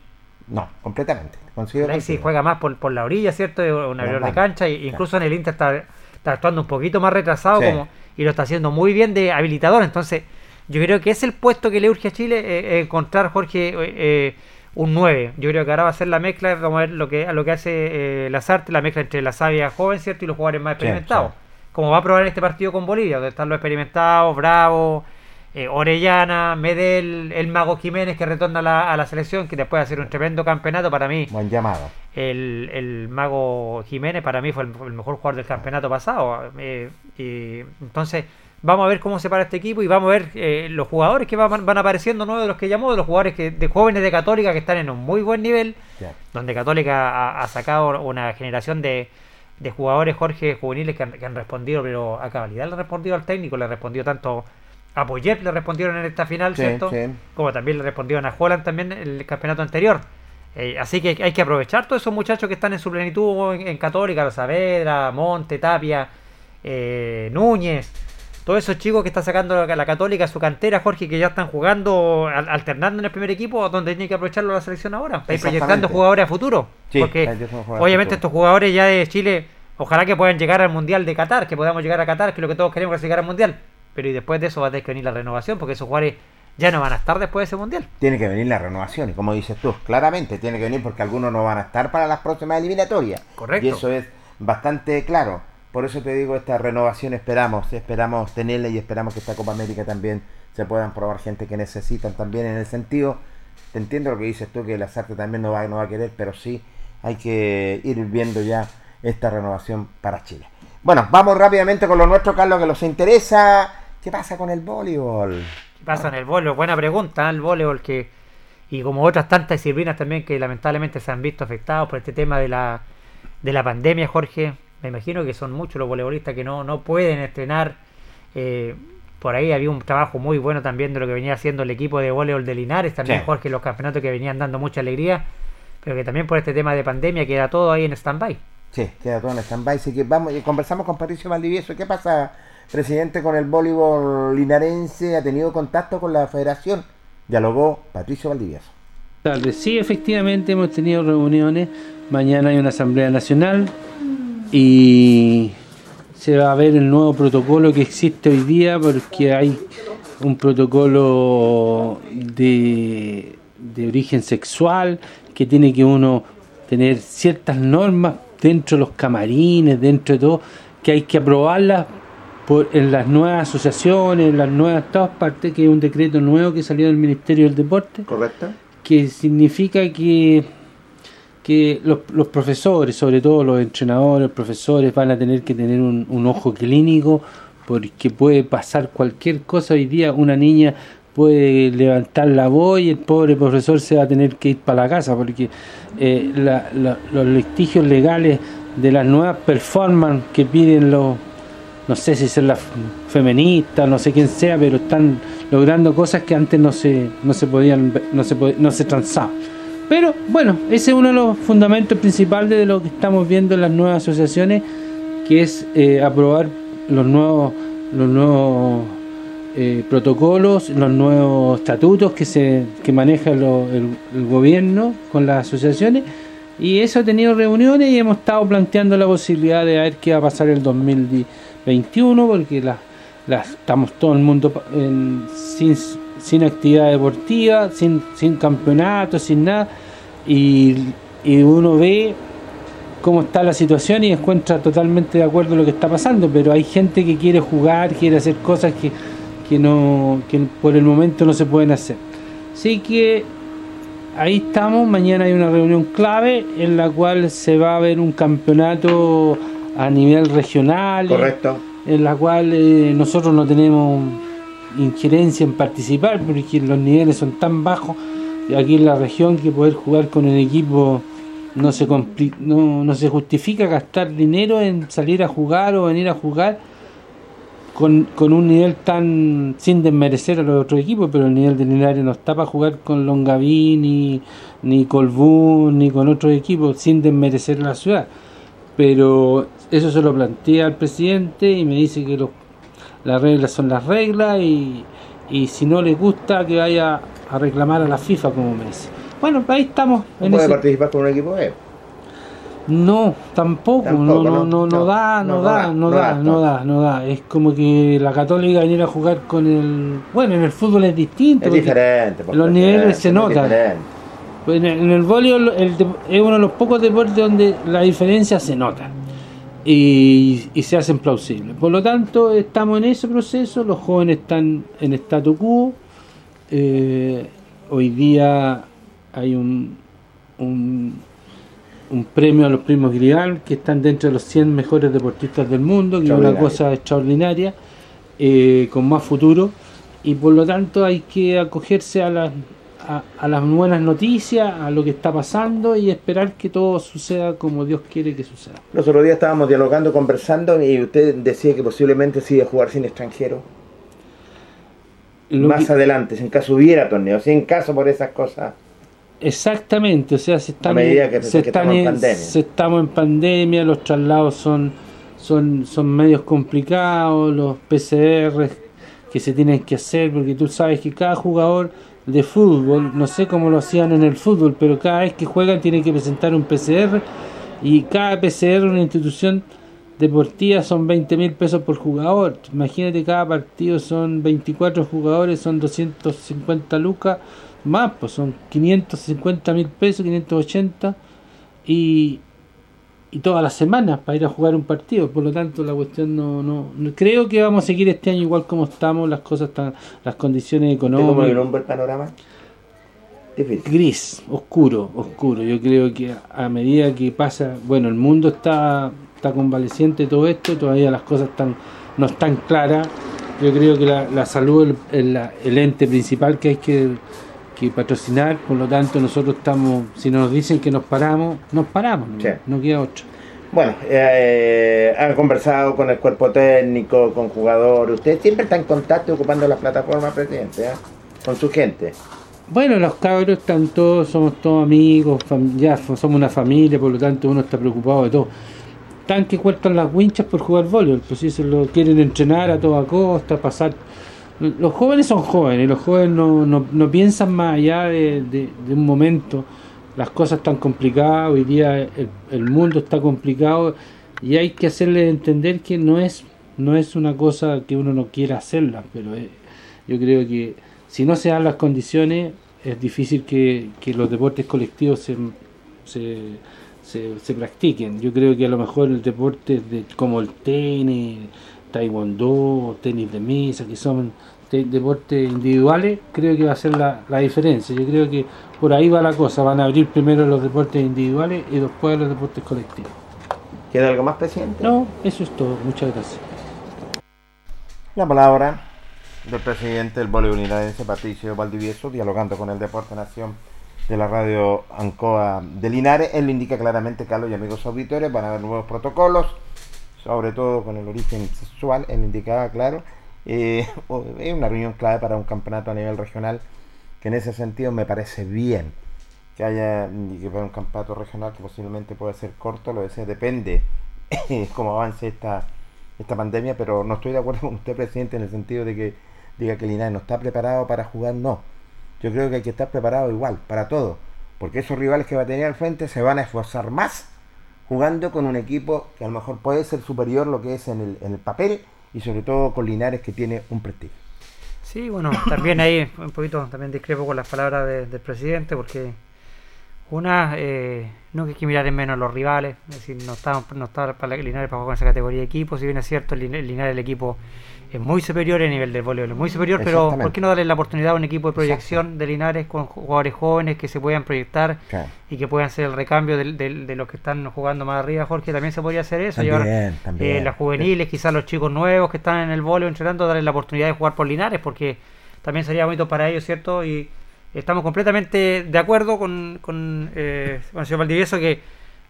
No, completamente. Alexis juega más por, por la orilla, ¿cierto? Un abridor de cancha. E incluso en el Inter está, actuando un poquito más retrasado como, y lo está haciendo muy bien de habilitador. Entonces, yo creo que es el puesto que le urge a Chile eh, eh, encontrar, Jorge, eh, un 9. Yo creo que ahora va a ser la mezcla, vamos a ver lo que, lo que hace las artes, la mezcla entre la sabia joven, ¿cierto? Y los jugadores más experimentados. Como va a probar en este partido con Bolivia, donde están los experimentados, Bravo eh, Orellana, Medel, el Mago Jiménez que retorna a la, selección, que después de hacer un tremendo campeonato para mí. Buen llamado. El, Mago Jiménez para mí fue el, mejor jugador del campeonato pasado. Eh, y, entonces, vamos a ver cómo se para este equipo y vamos a ver eh, los jugadores que van, apareciendo nuevos de los que llamó, de los jugadores que, de jóvenes de Católica que están en un muy buen nivel, donde Católica ha, sacado una generación de, jugadores, Jorge, juveniles que han, que han respondido, pero a cabalidad le han respondido al técnico, le ha respondido tanto a Poyet le respondieron en esta final, ¿cierto? Como también le respondieron a Holland también en el campeonato anterior. Eh, así que hay que aprovechar todos esos muchachos que están en su plenitud en, Católica, Saavedra, Monte, Tapia, eh, Núñez, todos esos chicos que está sacando la, Católica su cantera, Jorge, que ya están jugando, alternando en el primer equipo, donde tiene que aprovecharlo la selección ahora. Estáis proyectando jugadores a futuro. porque obviamente estos jugadores ya de Chile, ojalá que puedan llegar al Mundial de Qatar, que podamos llegar a Qatar, que es lo que todos queremos que llegar al Mundial pero y después de eso va a tener que venir la renovación, porque esos jugadores ya no van a estar después de ese mundial. Tiene que venir la renovación, y como dices tú, claramente tiene que venir porque algunos no van a estar para las próximas eliminatorias. Correcto. Y eso es bastante claro. Por eso te digo, esta renovación esperamos, esperamos tenerla y esperamos que esta Copa América también se puedan probar gente que necesitan también en el sentido, te entiendo lo que dices tú, que el Azarte también no va, no va a querer, pero sí hay que ir viendo ya esta renovación para Chile. Bueno, vamos rápidamente con lo nuestro, Carlos, que nos interesa. ¿Qué pasa con el voleibol? ¿Qué pasa en el voleibol? Buena pregunta, el voleibol que y como otras tantas disciplinas también que lamentablemente se han visto afectados por este tema de la, de la pandemia, Jorge. Me imagino que son muchos los voleibolistas que no, no pueden estrenar. Eh, por ahí había un trabajo muy bueno también de lo que venía haciendo el equipo de voleibol de Linares, también Sí. Jorge, los campeonatos que venían dando mucha alegría, pero que también por este tema de pandemia queda todo ahí en stand-by. Sí, queda todo en stand-by. Así que vamos, y conversamos con Patricio Valdivieso. ¿Qué pasa, presidente, con el voleibol linarense? ¿Ha tenido contacto con la federación? Dialogó Patricio Valdivieso. tardes. Sí, efectivamente hemos tenido reuniones. Mañana hay una asamblea nacional y se va a ver el nuevo protocolo que existe hoy día porque hay un protocolo de, de origen sexual que tiene que uno tener ciertas normas dentro de los camarines, dentro de todo, que hay que aprobarlas por, en las nuevas asociaciones, en las nuevas todas partes, que es un decreto nuevo que salió del Ministerio del Deporte ¿Correcto? que significa que, que los, los profesores, sobre todo los entrenadores, los profesores, van a tener que tener un, un ojo clínico porque puede pasar cualquier cosa. Hoy día una niña puede levantar la voz y el pobre profesor se va a tener que ir para la casa porque eh, la- la- los litigios legales de las nuevas performances que piden los no sé si son las feministas, no sé quién sea, pero están logrando cosas que antes no se, no se podían, no se, no se transaban. Pero bueno, ese es uno de los fundamentos principales de lo que estamos viendo en las nuevas asociaciones, que es eh, aprobar los nuevos, los nuevos eh, protocolos, los nuevos estatutos que se que maneja el, gobierno con las asociaciones. Y eso ha tenido reuniones y hemos estado planteando la posibilidad de ver qué va a pasar el 2021, porque las estamos todo el mundo en- sin, actividad deportiva, sin, sin campeonato, sin nada. Y, y uno ve cómo está la situación y encuentra totalmente de acuerdo lo que está pasando, pero hay gente que quiere jugar, quiere hacer cosas que, que no que por el momento no se pueden hacer. Así que ahí estamos, mañana hay una reunión clave en la cual se va a ver un campeonato a nivel regional, Correcto. en la cual eh, nosotros no tenemos injerencia en participar porque los niveles son tan bajos aquí en la región que poder jugar con el equipo no se compli- no, no se justifica gastar dinero en salir a jugar o venir a jugar con, con un nivel tan sin desmerecer a los otros equipos, pero el nivel de Linares no está para jugar con Longaví ni, ni Colbún ni con otros equipos sin desmerecer a la ciudad. Pero eso se lo plantea al presidente y me dice que las reglas son las reglas y, y si no le gusta que vaya a reclamar a la FIFA como me dice. Bueno, ahí estamos. ¿No en puede ese- participar con un equipo B? no, tampoco, Tampoco, no, no, ¿no? no, da, no da, no da, no da, no da. Es como que la Católica venir a jugar con el, bueno, en el fútbol es distinto. Es diferente. Los es niveles diferente, se notan. Pues en el, en el voleibol el de- es uno de los pocos deportes donde la diferencia se nota y, y se hacen plausibles. Por lo tanto, estamos en ese proceso, los jóvenes están en statu quo. eh, hoy día hay un, un, un premio a los primos Grial que están dentro de los 100 mejores deportistas del mundo, que es una cosa extraordinaria, eh, con más futuro. Y por lo tanto hay que acogerse a las, a, a las buenas noticias, a lo que está pasando y esperar que todo suceda como Dios quiere que suceda. Los otros días estábamos dialogando, conversando y usted decía que posiblemente iba a jugar sin extranjero. Lo Más que- adelante, si en caso hubiera torneo, si en caso por esas cosas. Exactamente, o sea, se están, que- se que están estamos en en- pandemia. se estamos en pandemia, los traslados son, son, son medios complicados, los PCR que se tienen que hacer, porque tú sabes que cada jugador de fútbol, no sé cómo lo hacían en el fútbol, pero cada vez que juegan tienen que presentar un PCR y cada PCR una institución deportiva son 20 mil pesos por jugador. Imagínate, cada partido son 24 jugadores, son 250 lucas más, pues son 550 mil pesos, 580 y, y todas las semanas para ir a jugar un partido. Por lo tanto, la cuestión no, no, no- creo que vamos a seguir este año igual como estamos, las cosas están, las condiciones ¿Usted cómo económicas vislumbra el panorama? Difícil. gris, oscuro, oscuro. Yo creo que a medida que pasa, bueno, el mundo está está convaleciente todo esto, todavía las cosas están, no están claras. Yo creo que la, salud es el, ente principal que hay que, patrocinar, por lo tanto nosotros estamos, si nos dicen que nos paramos, nos paramos, no, queda otro. Bueno, eh, han conversado con el cuerpo técnico, con jugadores. Usted siempre está en contacto ocupando la plataforma, presidente, ¿eh? con su gente. Bueno, los cabros están todos, somos todos amigos, ya somos una familia, por lo tanto uno está preocupado de todo. Están que cuentan las winchas por jugar voleibol, pues si se lo quieren entrenar a toda costa, pasar... Los jóvenes son jóvenes, los jóvenes no, no, piensan más allá de, un momento. Las cosas están complicadas, hoy día el, mundo está complicado y hay que hacerles entender que no es, no es una cosa que uno no quiera hacerla, pero eh, yo creo que si no se dan las condiciones, es difícil que, los deportes colectivos se, se, se, practiquen. Yo creo que a lo mejor el deporte de, como el tenis, taekwondo, tenis de mesa, que son deportes individuales, creo que va a ser la, la, diferencia. Yo creo que por ahí va la cosa. Van a abrir primero los deportes individuales y después los deportes colectivos. ¿Queda algo más, presidente? No, eso es todo. Muchas gracias. La palabra del presidente del voleibol linarense Patricio Valdivieso, dialogando con el Deporte Nación de la radio Ancoa de Linares. Él lo indica claramente, Carlos y amigos auditores, van a haber nuevos protocolos, sobre todo con el origen sexual. Él indicaba, claro, eh, es una reunión clave para un campeonato a nivel regional, que en ese sentido me parece bien que haya que un campeonato regional que posiblemente pueda ser corto, lo desea, depende cómo avance esta, esta pandemia, pero no estoy de acuerdo con usted, presidente, en el sentido de que diga que Linares no está preparado para jugar, no. Yo creo que hay que estar preparado igual, para todo. Porque esos rivales que va a tener al frente se van a esforzar más jugando con un equipo que a lo mejor puede ser superior lo que es en el, papel y sobre todo con Linares que tiene un prestigio. Sí, bueno, también ahí un poquito también discrepo con las palabras del presidente porque una, eh, no hay que mirar en menos los rivales, es decir, no está, no está para Linares para jugar con esa categoría de equipo, si bien es cierto, Linares el equipo es muy superior en nivel de voleibol, muy superior, pero ¿por qué no darle la oportunidad a un equipo de proyección de Linares con jugadores jóvenes que se puedan proyectar y que puedan ser el recambio de, de, los que están jugando más arriba, Jorge? También se podría hacer eso, llevar eh, las juveniles, quizás los chicos nuevos que están en el voleibol entrenando, darle la oportunidad de jugar por Linares, porque también sería bonito para ellos, ¿cierto? Y estamos completamente de acuerdo con, con, eh, con el señor Valdivieso que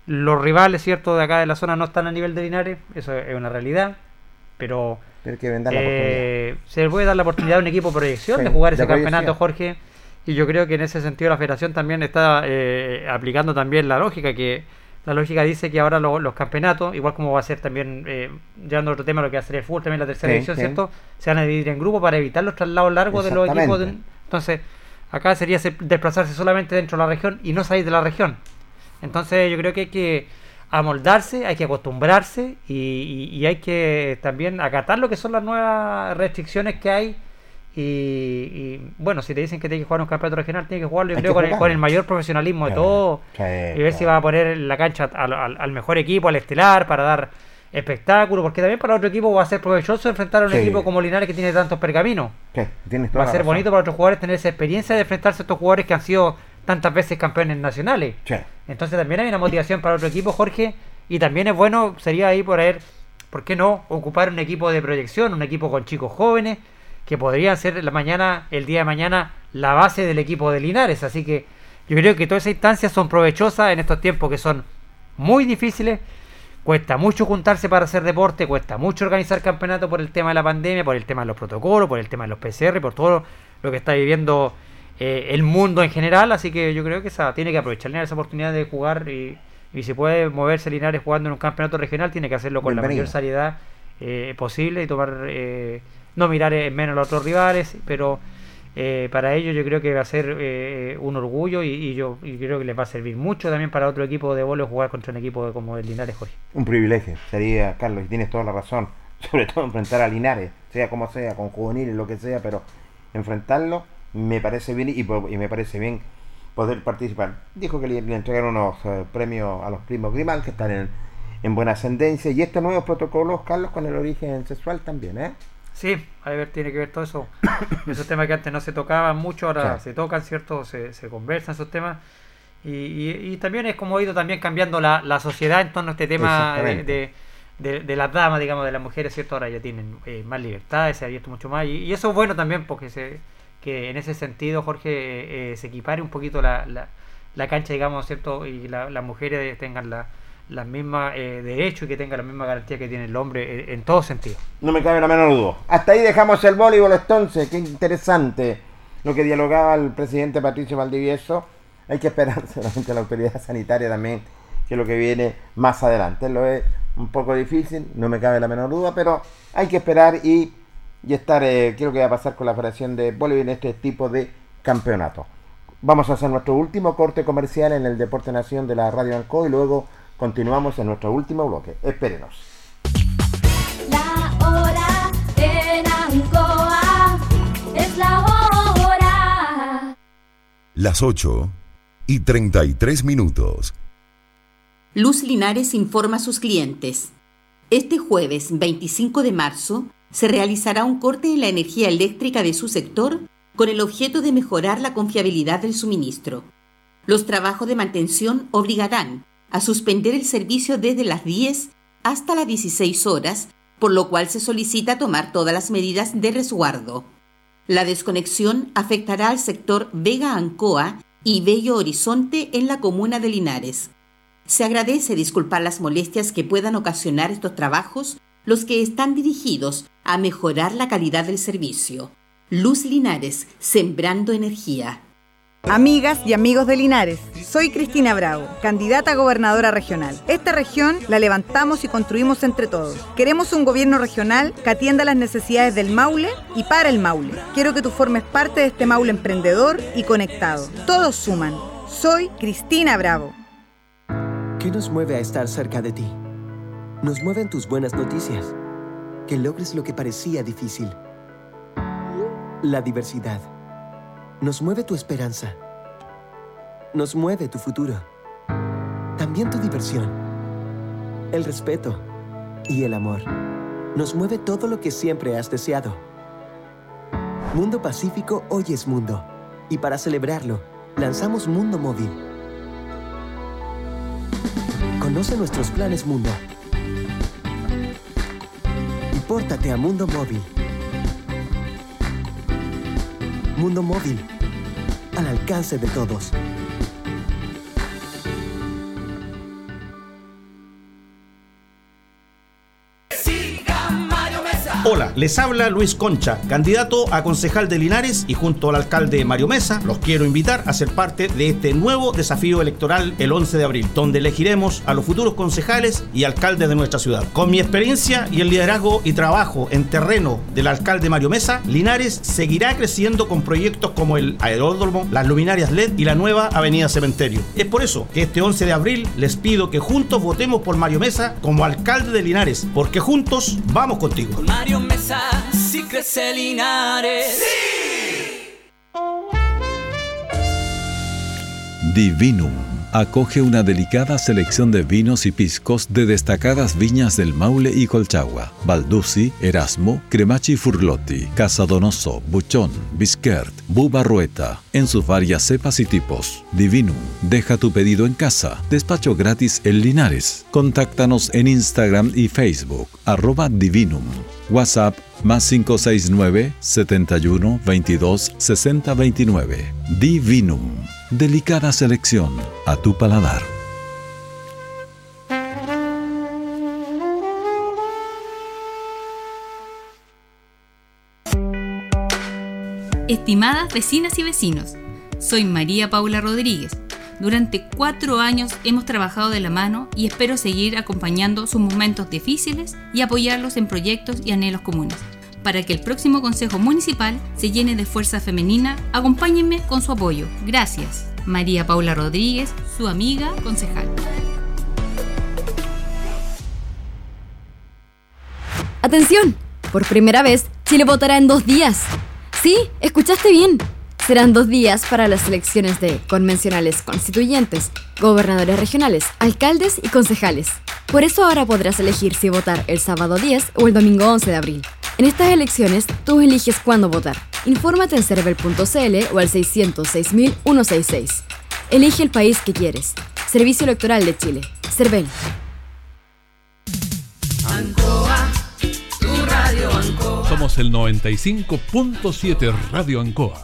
los rivales, ¿cierto?, de acá de la zona no están a nivel de Linares, eso es una realidad, pero eh, se le puede dar la oportunidad a un equipo de proyección de jugar ese campeonato, Jorge. Y yo creo que en ese sentido la federación también está eh, aplicando también la lógica, que la lógica dice que ahora los campeonatos, igual como va a ser también, eh, llevando otro tema, lo que va a hacer el fútbol también la tercera división, ¿cierto? Se van a dividir en grupos para evitar los traslados largos de los equipos. entonces, acá sería desplazarse solamente dentro de la región y no salir de la región. Entonces, yo creo que hay que amoldarse, hay que acostumbrarse y, hay que también acatar lo que son las nuevas restricciones que hay. Y, bueno, si te dicen que tienes que jugar un campeonato regional, tienes que jugarlo creo, con, el, mayor profesionalismo de todo. y ver si va a poner la cancha al, mejor equipo, al estelar, para dar espectáculo, porque también para otro equipo va a ser provechoso enfrentar a un equipo como Linares que tiene tantos pergaminos. Va a ser bonito para otros jugadores tener esa experiencia de enfrentarse a estos jugadores que han sido tantas veces campeones nacionales. Entonces también hay una motivación para otro equipo, Jorge, y también es bueno, sería ahí por ahí, ¿por qué no? Ocupar un equipo de proyección, un equipo con chicos jóvenes, que podrían ser la mañana, el día de mañana, la base del equipo de Linares. Así que yo creo que todas esas instancias son provechosas en estos tiempos que son muy difíciles. Cuesta mucho juntarse para hacer deporte, cuesta mucho organizar campeonato por el tema de la pandemia, por el tema de los protocolos, por el tema de los PCR, por todo lo que está viviendo eh, el mundo en general, así que yo creo que esa, tiene que aprovechar esa oportunidad de jugar y, si puede moverse Linares jugando en un campeonato regional, tiene que hacerlo con la mayor seriedad eh, posible y tomar, eh, no mirar en menos a los otros rivales, pero para ello yo creo que va a ser un orgullo y, yo creo que les va a servir mucho también para otro equipo de bolos jugar contra un equipo como el Linares Jorge. Un privilegio, sería, Carlos, y tienes toda la razón, sobre todo enfrentar a Linares, sea como sea, con juveniles, lo que sea, pero enfrentarlo me parece bien y, me parece bien poder participar. Dijo que le, entregaron unos eh, premios a los primos Grimal que están en, buena ascendencia y estos nuevos protocolos, Carlos, con el origen sexual también, ¿eh? Sí, a ver, tiene que ver todo eso. esos temas que antes no se tocaban mucho, ahora se tocan, ¿cierto? Se, se conversan esos temas. Y, también es como ha ido también cambiando la, la sociedad en torno a este tema de, de, las damas, digamos, de las mujeres, ¿cierto? Ahora ya tienen eh, más libertad, se ha abierto mucho más. Y, eso es bueno también porque se, que en ese sentido, Jorge, eh, se equipare un poquito la, la, cancha, digamos, ¿cierto? Y las mujeres tengan la, las mismas eh, y que tengan la misma garantía que tiene el hombre en, en todo sentido. No me cabe la menor duda. Hasta ahí dejamos el voleibol entonces, qué interesante lo que dialogaba el presidente Patricio Valdivieso. Hay que esperar solamente la autoridad sanitaria también, que es lo que viene más adelante. Lo es un poco difícil, no me cabe la menor duda, pero hay que esperar y, y estar, eh, quiero que va a pasar con la Federación de Bolivia en este tipo de campeonato. Vamos a hacer nuestro último corte comercial en el Deporte Nación de la Radio Anco y luego continuamos en nuestro último bloque. Espérenos. La hora en Ancoa es la hora. Las 8 y 33 minutos. Luz Linares informa a sus clientes. Este jueves 25 de marzo se realizará un corte en la energía eléctrica de su sector con el objeto de mejorar la confiabilidad del suministro. Los trabajos de mantención obligarán a suspender el servicio desde las 10 hasta las 16 horas, por lo cual se solicita tomar todas las medidas de resguardo. La desconexión afectará al sector Vega Ancoa y Bello Horizonte en la comuna de Linares. Se agradece disculpar las molestias que puedan ocasionar estos trabajos, los que están dirigidos a mejorar la calidad del servicio. Luz Linares, Sembrando Energía. Amigas y amigos de Linares, soy Cristina Bravo, candidata a gobernadora regional. Esta región la levantamos y construimos entre todos. Queremos un gobierno regional que atienda las necesidades del Maule y para el Maule. Quiero que tú formes parte de este Maule emprendedor y conectado. Todos suman. Soy Cristina Bravo. ¿Qué nos mueve a estar cerca de ti? Nos mueven tus buenas noticias, que logres lo que parecía difícil. La diversidad. Nos mueve tu esperanza. Nos mueve tu futuro. También tu diversión. El respeto y el amor. Nos mueve todo lo que siempre has deseado. Mundo Pacífico hoy es mundo. Y para celebrarlo, lanzamos Mundo Móvil Conoce nuestros planes Mundo. Y pórtate a Mundo Móvil. Mundo Móvil. Al alcance de todos. Hola, les habla Luis Concha, candidato a concejal de Linares y junto al alcalde Mario Mesa, los quiero invitar a ser parte de este nuevo desafío electoral el 11 de abril, donde elegiremos a los futuros concejales y alcaldes de nuestra ciudad. Con mi experiencia y el liderazgo y trabajo en terreno del alcalde Mario Mesa, Linares seguirá creciendo con proyectos como el aeródromo, las luminarias LED y la nueva avenida Cementerio. Es por eso que este 11 de abril les pido que juntos votemos por Mario Mesa como alcalde de Linares, porque juntos vamos contigo. Si crece Linares. ¡Sí! Divinum acoge una delicada selección de vinos y piscos de destacadas viñas del Maule y Colchagua, Balduzzi, Erasmo, Cremachi Furlotti, Casadonoso, Buchón, Bisquert, Bubarrueta, en sus varias cepas y tipos. Divinum, deja tu pedido en casa, despacho gratis en Linares. Contáctanos en Instagram y Facebook, arroba Divinum. WhatsApp más 569 71 22 60 29. Divinum. Delicada selección a tu paladar. Estimadas vecinas y vecinos, soy María Paula Rodríguez. Durante cuatro años hemos trabajado de la mano y espero seguir acompañando sus momentos difíciles y apoyarlos en proyectos y anhelos comunes. Para que el próximo Consejo Municipal se llene de fuerza femenina, acompáñenme con su apoyo. Gracias. María Paula Rodríguez, su amiga concejal. Atención, por primera vez, Chile votará en dos días. Sí, escuchaste bien. Serán dos días para las elecciones de convencionales constituyentes, gobernadores regionales, alcaldes y concejales. Por eso ahora podrás elegir si votar el sábado 10 o el domingo 11 de abril. En estas elecciones, tú eliges cuándo votar. Infórmate en cervel.cl o al 606.166. Elige el país que quieres. Servicio Electoral de Chile. CERVEL. Ancoa, tu radio Ancoa. Somos el 95.7 Radio Ancoa.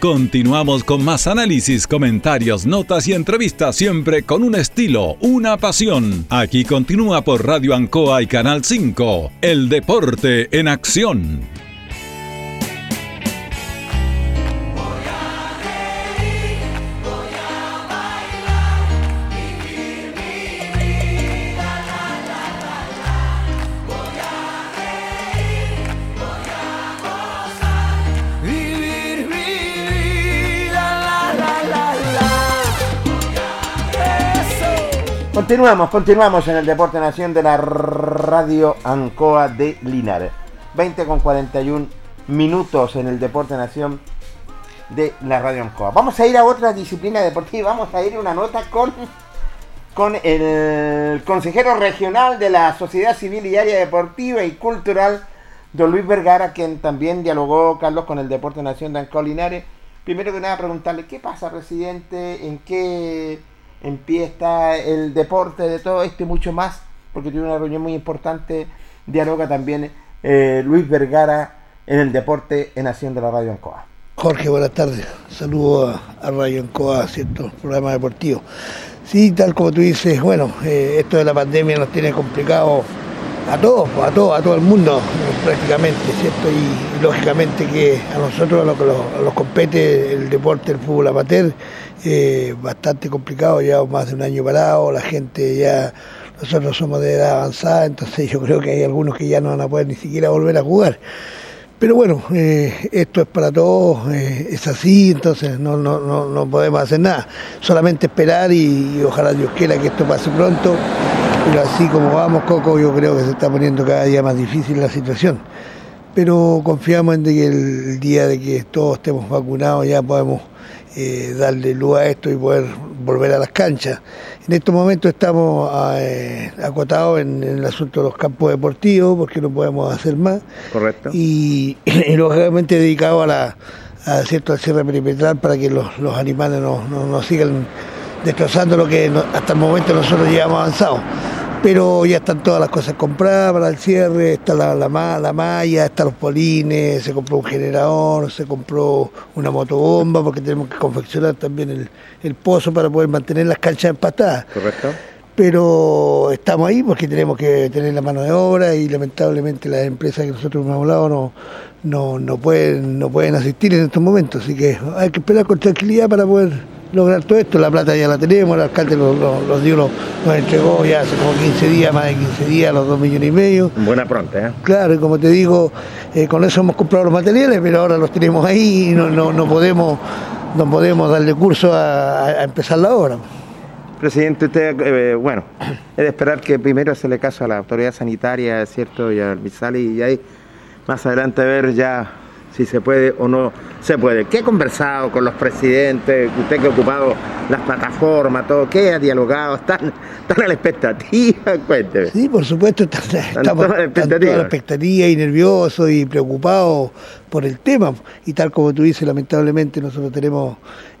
Continuamos con más análisis, comentarios, notas y entrevistas, siempre con un estilo, una pasión. Aquí continúa por Radio Ancoa y Canal 5. El deporte en acción. Continuamos, continuamos en el Deporte Nación de la Radio Ancoa de Linares. 20 con 41 minutos en el Deporte Nación de la Radio Ancoa. Vamos a ir a otra disciplina deportiva. Vamos a ir a una nota con, con el consejero regional de la Sociedad Civil y Área Deportiva y Cultural, don Luis Vergara, quien también dialogó, Carlos, con el Deporte Nación de Ancoa Linares primero que nada preguntarle qué pasa, presidente, en qué está el deporte de todo esto y mucho más, porque tiene una reunión muy importante, dialoga también eh, Luis Vergara en el deporte en Acción de la Radio Ancoa. Jorge, buenas tardes. Saludos a, Radio Ancoa, cierto programa deportivo. Sí, tal como tú dices, bueno, eh, esto de la pandemia nos tiene complicado a todos, a todo, a todo el mundo prácticamente, ¿cierto? Y, y lógicamente que a nosotros, a los que los compete el deporte, el fútbol amateur, eh, bastante complicado, llevamos más de un año parado, la gente ya, nosotros somos de edad avanzada, entonces yo creo que hay algunos que ya no van a poder ni siquiera volver a jugar. Pero bueno, eh, esto es para todos, eh, es así, entonces no, no, no, no podemos hacer nada. Solamente esperar y, ojalá Dios quiera que esto pase pronto. Pero así como vamos, Coco, yo creo que se está poniendo cada día más difícil la situación. Pero confiamos en que el día de que todos estemos vacunados ya podemos eh, darle luz a esto y poder volver a las canchas. En estos momentos estamos eh, acotados en, en el asunto de los campos deportivos porque no podemos hacer más. Correcto. Y, y lógicamente dedicado a la a, cierto al cierre perimetral para que los, los animales no, no, no sigan destrozando lo que no- hasta el momento nosotros llevamos avanzado. Pero ya están todas las cosas compradas para el cierre, está la, la, la malla, están los polines, se compró un generador, se compró una motobomba porque tenemos que confeccionar también el, el pozo para poder mantener las canchas empatadas ¿Correcto? pero estamos ahí porque tenemos que tener la mano de obra y lamentablemente las empresas que nosotros hemos hablado no, no, no, pueden, no pueden asistir en estos momentos, así que hay que esperar con tranquilidad para poder lograr todo esto, la plata ya la tenemos, el alcalde los, los, los dio, nos, nos entregó ya hace como 15 días, más de 15 días, los 2 millones y medio. Buena pronta, ¿eh? Claro, y como te digo, eh, con eso hemos comprado los materiales, pero ahora los tenemos ahí y no, no, no podemos no podemos darle curso a, a empezar la obra. Presidente, usted, eh, bueno, es de esperar que primero se le caso a la autoridad sanitaria, ¿cierto? Y al Misali, y ahí más adelante ver ya si se puede o no se puede. ¿Qué ha conversado con los presidentes? Usted que ha ocupado las plataformas, todo, ¿qué ha dialogado? ¿Están, están a la expectativa? Cuénteme. Sí, por supuesto, están, estamos las están toda expectativas. la expectativa y nerviosos y preocupados por el tema. Y tal como tú dices, lamentablemente nosotros tenemos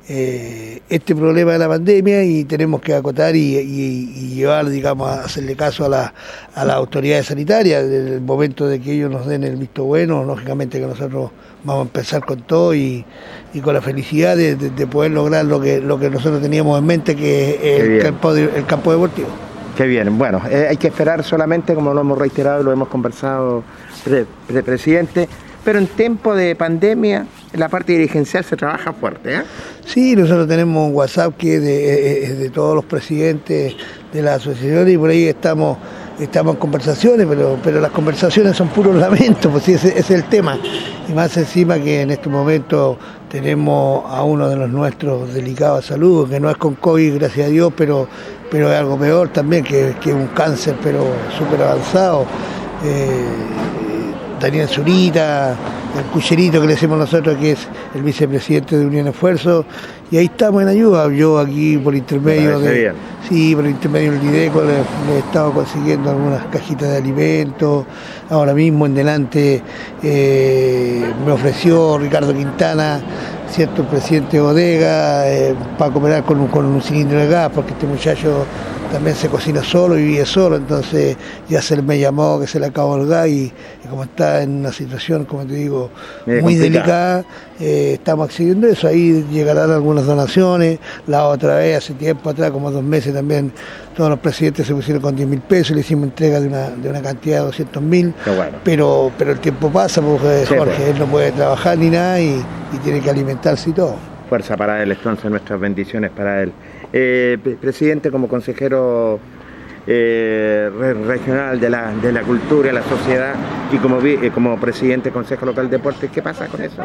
eh, este problema de la pandemia y tenemos que acotar y, y- y llevar, digamos, a hacerle caso a, la, a las autoridades sanitarias. En el momento de que ellos nos den el visto bueno, lógicamente que nosotros vamos a empezar con todo y, y con la felicidad de, de- de poder lograr lo que, lo que nosotros teníamos en mente, que es el campo, de- el campo deportivo. Qué bien, bueno, eh, hay que esperar solamente, como lo hemos reiterado y lo hemos conversado, pre- pre- presidente, pero en tiempo de pandemia, la parte dirigencial se trabaja fuerte, ¿eh? Sí, nosotros tenemos un WhatsApp que es de, es de todos los presidentes de la asociación y por ahí estamos estamos en conversaciones, pero, pero las conversaciones son puros lamentos, pues ese, es el tema. Y más encima que en este momento tenemos a uno de los nuestros delicados de salud, que no es con COVID, gracias a Dios, pero, pero es algo peor también, que, que un cáncer, pero súper avanzado. Eh, Daniel Zurita, el cucherito que le decimos nosotros, que es el vicepresidente de Unión Esfuerzo, y ahí estamos en ayuda. Yo aquí por intermedio de. bien. Sí, por intermedio del Dideco le, le he estado consiguiendo algunas cajitas de alimentos. Ahora mismo en delante eh, me ofreció Ricardo Quintana, cierto, el presidente de bodega, eh, para cooperar con un cilindro de gas, porque este muchacho también se cocina solo y vive solo, entonces ya se me llamó que se le acabó el gas y, y como está en una situación, como te digo, muy delicada, eh, estamos accediendo a eso, ahí llegarán algunas donaciones, la otra vez, hace tiempo atrás, como dos meses también, todos los presidentes se pusieron con 10 mil pesos, le hicimos entrega de una, de una cantidad de 200 mil, bueno. pero, pero el tiempo pasa porque Sí, Jorge, pues. él no puede trabajar ni nada y, y tiene que alimentarse y todo. Fuerza para él, entonces nuestras bendiciones para él. Eh, pre- presidente, como consejero eh, re- regional de la, de la cultura la sociedad y como, eh, como presidente del Consejo Local de Deportes, ¿qué pasa con eso?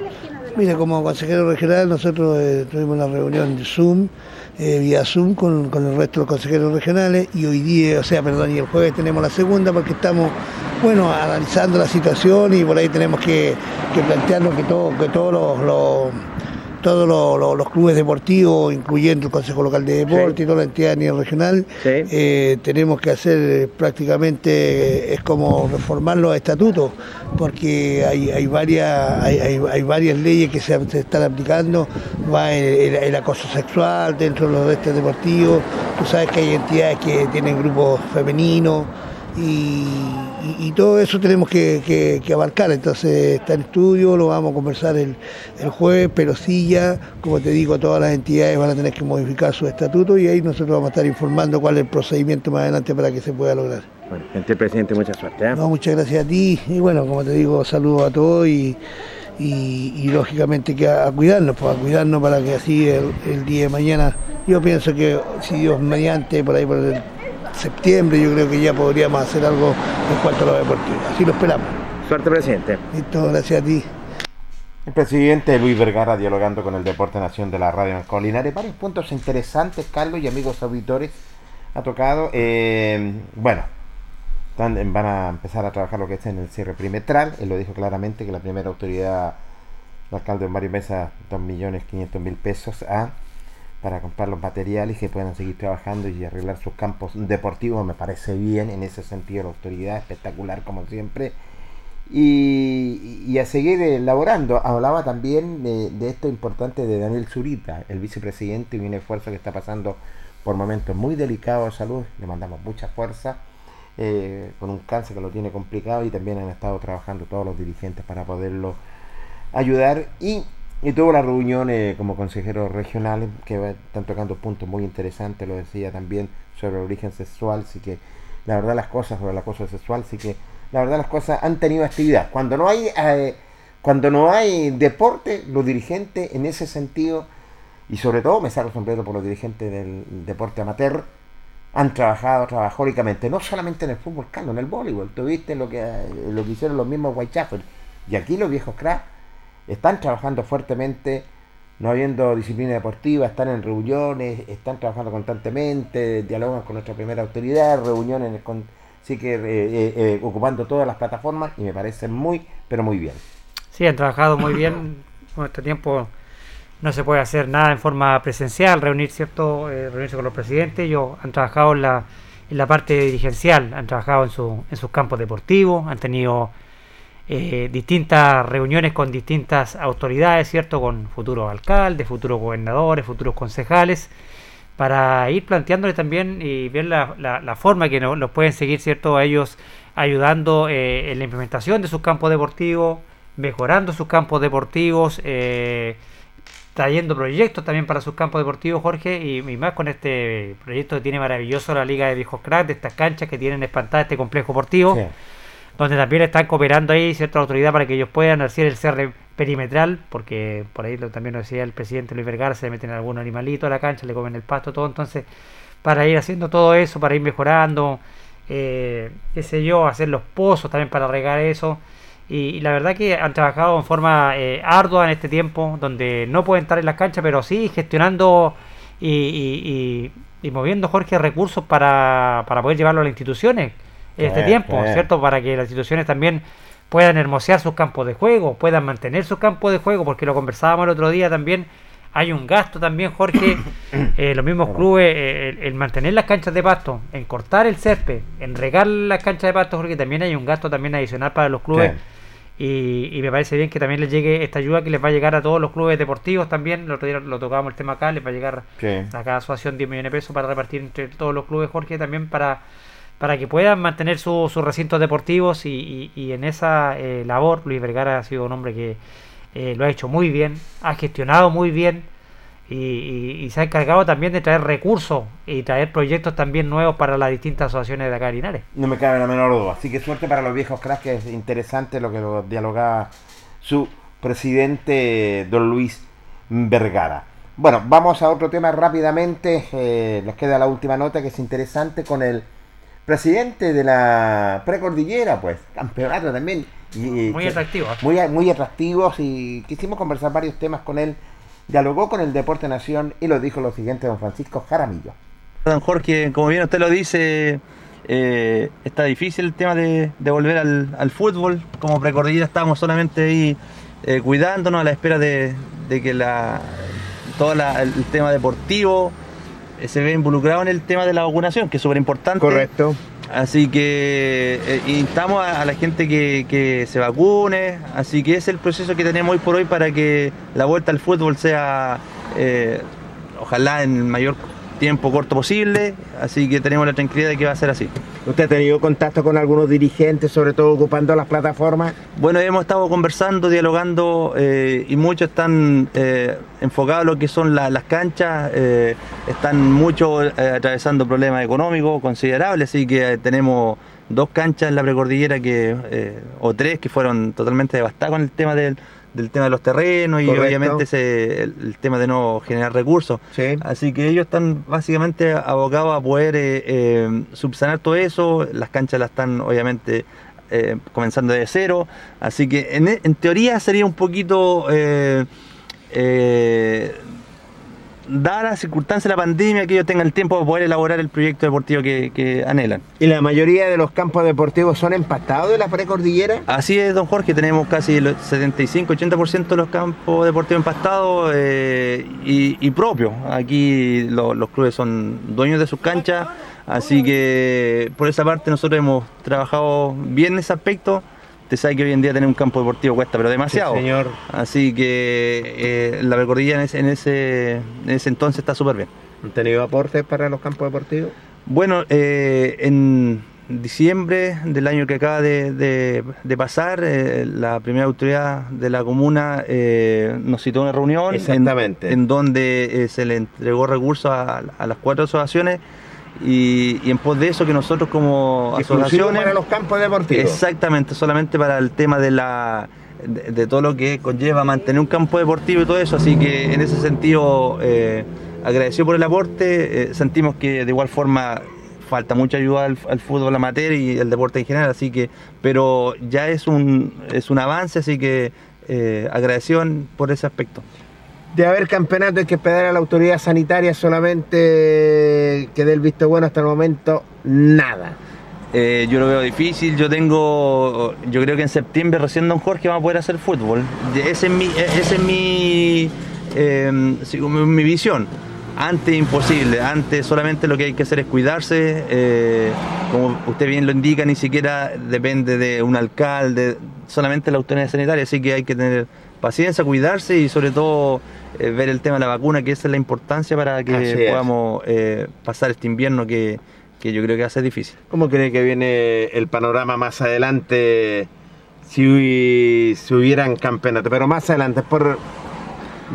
Mira, como consejero regional nosotros eh, tuvimos una reunión de Zoom, vía Zoom con, con el resto de los consejeros regionales y hoy día, o sea, perdón, y el jueves tenemos la segunda porque estamos, bueno, analizando la situación y por ahí tenemos que, que plantearnos que, todo, que todos los, todos los, los, clubes deportivos, incluyendo el Consejo Local de Deporte sí. y toda la entidad a nivel regional, sí. eh, tenemos que hacer prácticamente, es como reformar los estatutos, porque hay, hay, varias, hay, hay, hay varias leyes que se, se, están aplicando, va el, el, el acoso sexual dentro de los restos deportivos, tú sabes que hay entidades que tienen grupos femeninos, y, y, y, todo eso tenemos que, que, que, abarcar. Entonces está en estudio, lo vamos a conversar el, el, jueves, pero sí ya, como te digo, todas las entidades van a tener que modificar su estatuto y ahí nosotros vamos a estar informando cuál es el procedimiento más adelante para que se pueda lograr. Bueno, gente presidente, mucha suerte. ¿eh? No, muchas gracias a ti y bueno, como te digo, saludos a todos y, y, y lógicamente que a, a, cuidarnos, pues a cuidarnos para que así el, el día de mañana, yo pienso que si Dios mediante, por ahí por el septiembre yo creo que ya podríamos hacer algo en cuanto a lo deportivo. Así lo esperamos. Suerte, presidente. Listo, gracias a ti. El presidente Luis Vergara dialogando con el Deporte Nación de la Radio Colinares. Varios puntos interesantes, Carlos y amigos auditores, ha tocado. Eh, bueno, están, van a empezar a trabajar lo que es en el cierre perimetral. Él lo dijo claramente que la primera autoridad, el alcalde Mario Mesa, 2.500.000 pesos a para comprar los materiales que puedan seguir trabajando y arreglar sus campos deportivos. Me parece bien en ese sentido la autoridad, espectacular como siempre. Y, y a seguir elaborando. Hablaba también de, de, esto importante de Daniel Zurita, el vicepresidente y un esfuerzo que está pasando por momentos muy delicados de salud. Le mandamos mucha fuerza. Eh, con un cáncer que lo tiene complicado y también han estado trabajando todos los dirigentes para poderlo ayudar y y tuvo la reunión eh, como consejeros regionales que están tocando puntos muy interesantes, lo decía también sobre el origen sexual, sí que la verdad las cosas sobre la cosa sexual, sí que la verdad las cosas han tenido actividad. Cuando no hay eh, cuando no hay deporte, los dirigentes en ese sentido, y sobre todo me saco sombrero por los dirigentes del deporte amateur, han trabajado trabajólicamente, no solamente en el fútbol cano, en el voleibol. Tuviste lo que, lo que hicieron los mismos Whitechapel. Y aquí los viejos cracks están trabajando fuertemente, no habiendo disciplina deportiva, están en reuniones, están trabajando constantemente, dialogan con nuestra primera autoridad, reuniones con, sí que eh, eh, eh, ocupando todas las plataformas y me parece muy, pero muy bien. Sí, han trabajado muy bien con este tiempo. No se puede hacer nada en forma presencial, reunir, ¿cierto? Eh, reunirse con los presidentes. Ellos han trabajado en la, en la parte dirigencial, han trabajado en, su, en sus campos deportivos, han tenido eh, distintas reuniones con distintas autoridades, ¿cierto? Con futuros alcaldes, futuros gobernadores, futuros concejales, para ir planteándoles también y ver la, la, la forma que nos, nos, pueden seguir, ¿cierto? Ellos ayudando eh, en la implementación de sus campos deportivos, mejorando sus campos deportivos, eh, trayendo proyectos también para sus campos deportivos, Jorge, y, más con este proyecto que tiene maravilloso la Liga de Viejos Crack, de estas canchas que tienen espantadas este complejo deportivo. Donde también están cooperando ahí cierta autoridad para que ellos puedan hacer el cierre perimetral, porque por ahí lo, también lo decía el presidente Luis Vergara, se meten algún animalito a la cancha, le comen el pasto, todo, entonces para ir haciendo todo eso, para ir mejorando, eh, qué sé yo, hacer los pozos también para regar eso. Y, y la verdad que han trabajado en forma eh, ardua en este tiempo, donde no pueden estar en las canchas, pero sí gestionando y, y, y moviendo, Jorge, recursos para, para poder llevarlo a las instituciones este tiempo, eh. ¿cierto? Para que las instituciones también puedan hermosear sus campos de juego, puedan mantener sus campos de juego, porque lo conversábamos el otro día también. Hay un gasto también, Jorge, eh, los mismos clubes, eh, el, el, mantener las canchas de pasto, en cortar el césped, en regar las canchas de pasto, Jorge, también hay un gasto también adicional para los clubes. Y, y, me parece bien que también les llegue esta ayuda que les va a llegar a todos los clubes deportivos también. El otro día lo tocábamos el tema acá, les va a llegar sí. a cada asociación 10 millones de pesos para repartir entre todos los clubes, Jorge, también para para que puedan mantener sus su recintos deportivos y, en esa eh, labor Luis Vergara ha sido un hombre que eh, lo ha hecho muy bien, ha gestionado muy bien y, se ha encargado también de traer recursos y traer proyectos también nuevos para las distintas asociaciones de acá de Linares. No me cabe la menor duda, así que suerte para los viejos cracks, que es interesante lo que lo dialogaba su presidente don Luis Vergara. Bueno, vamos a otro tema rápidamente, eh, les queda la última nota que es interesante con el presidente de la precordillera, pues, campeonato también. Y, muy atractivo. Muy, muy atractivos y quisimos conversar varios temas con él. Dialogó con el Deporte Nación y lo dijo lo siguiente don Francisco Jaramillo. Don Jorge, como bien usted lo dice, eh, está difícil el tema de, de volver al, al, fútbol. Como precordillera estábamos solamente ahí eh, cuidándonos a la espera de, de que la, todo la- el tema deportivo se ve involucrado en el tema de la vacunación, que es súper importante. Correcto. Así que eh, instamos a, a la gente que, que se vacune, así que es el proceso que tenemos hoy por hoy para que la vuelta al fútbol sea, eh, ojalá en el mayor tiempo corto posible, así que tenemos la tranquilidad de que va a ser así. ¿Usted ha tenido contacto con algunos dirigentes, sobre todo ocupando las plataformas? Bueno, hemos estado conversando, dialogando eh, y muchos están eh, enfocados en lo que son la- las canchas, eh, están muchos atravesando problemas económicos considerables, así que tenemos dos canchas en la precordillera que, o tres que fueron totalmente devastadas con el tema del, del tema de los terrenos y Correcto. obviamente ese, el, el tema de no generar recursos. Así que ellos están básicamente abocados a poder eh, eh, subsanar todo eso, las canchas las están obviamente eh, comenzando de cero, así que en, en teoría sería un poquito, eh, dada la circunstancia de la pandemia, que ellos tengan el tiempo de poder elaborar el proyecto deportivo que, que anhelan. ¿Y la mayoría de los campos deportivos son empastados de la precordillera? Así es, don Jorge, tenemos casi el 75-80% de los campos deportivos empastados eh, y, y propios. Aquí lo- los clubes son dueños de sus canchas, así que por esa parte nosotros hemos trabajado bien en ese aspecto. Usted sabe que hoy en día tener un campo deportivo cuesta, pero demasiado. Sí, señor. Así que eh, la recordilla en ese, en ese, en ese entonces está súper bien. ¿Han tenido aportes para los campos deportivos? Bueno, eh, en diciembre del año que acaba de, de- de pasar, eh, la primera autoridad de la comuna eh, nos citó una reunión en, Exactamente. en donde eh, se le entregó recursos a, a las cuatro asociaciones y, y en pos de eso que nosotros como asociaciones... para los campos deportivos. Exactamente, solamente para el tema de la de, de todo lo que conlleva mantener un campo deportivo y todo eso, así que en ese sentido eh, agradecido por el aporte, eh, sentimos que de igual forma falta mucha ayuda al, al fútbol amateur y el deporte en general, así que, pero ya es un, es un avance, así que eh, agradecido por ese aspecto. De haber campeonato hay que esperar a la autoridad sanitaria solamente que dé el visto bueno hasta el momento, nada. Eh, yo lo veo difícil, yo tengo, yo creo que en septiembre recién Don Jorge va a poder hacer fútbol. Ese es mi, ese es mi, sí, mi, mi visión. Antes imposible, antes solamente lo que hay que hacer es cuidarse, eh, como usted bien lo indica, ni siquiera depende de un alcalde, solamente la autoridad sanitaria, así que hay que tener paciencia, cuidarse y sobre todo eh, ver el tema de la vacuna, que esa es la importancia para que Así podamos eh, pasar este invierno que, que yo creo que va a ser difícil. ¿Cómo cree que viene el panorama más adelante si, si hubieran campeonatos? Pero más adelante, por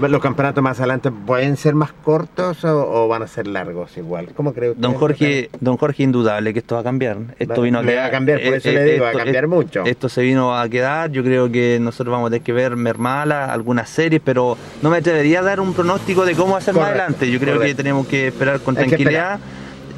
los campeonatos más adelante, ¿pueden ser más cortos o, o van a ser largos igual? ¿Cómo cree usted? Don Jorge, don Jorge, indudable que esto va a cambiar. Esto Va- vino a le va quedar. a cambiar, por eso le digo, va a cambiar mucho. Esto se vino a quedar. Yo creo que nosotros vamos a tener que ver mermala algunas series, pero no me atrevería a dar un pronóstico de cómo va a ser más adelante. Yo creo que tenemos que esperar con tranquilidad.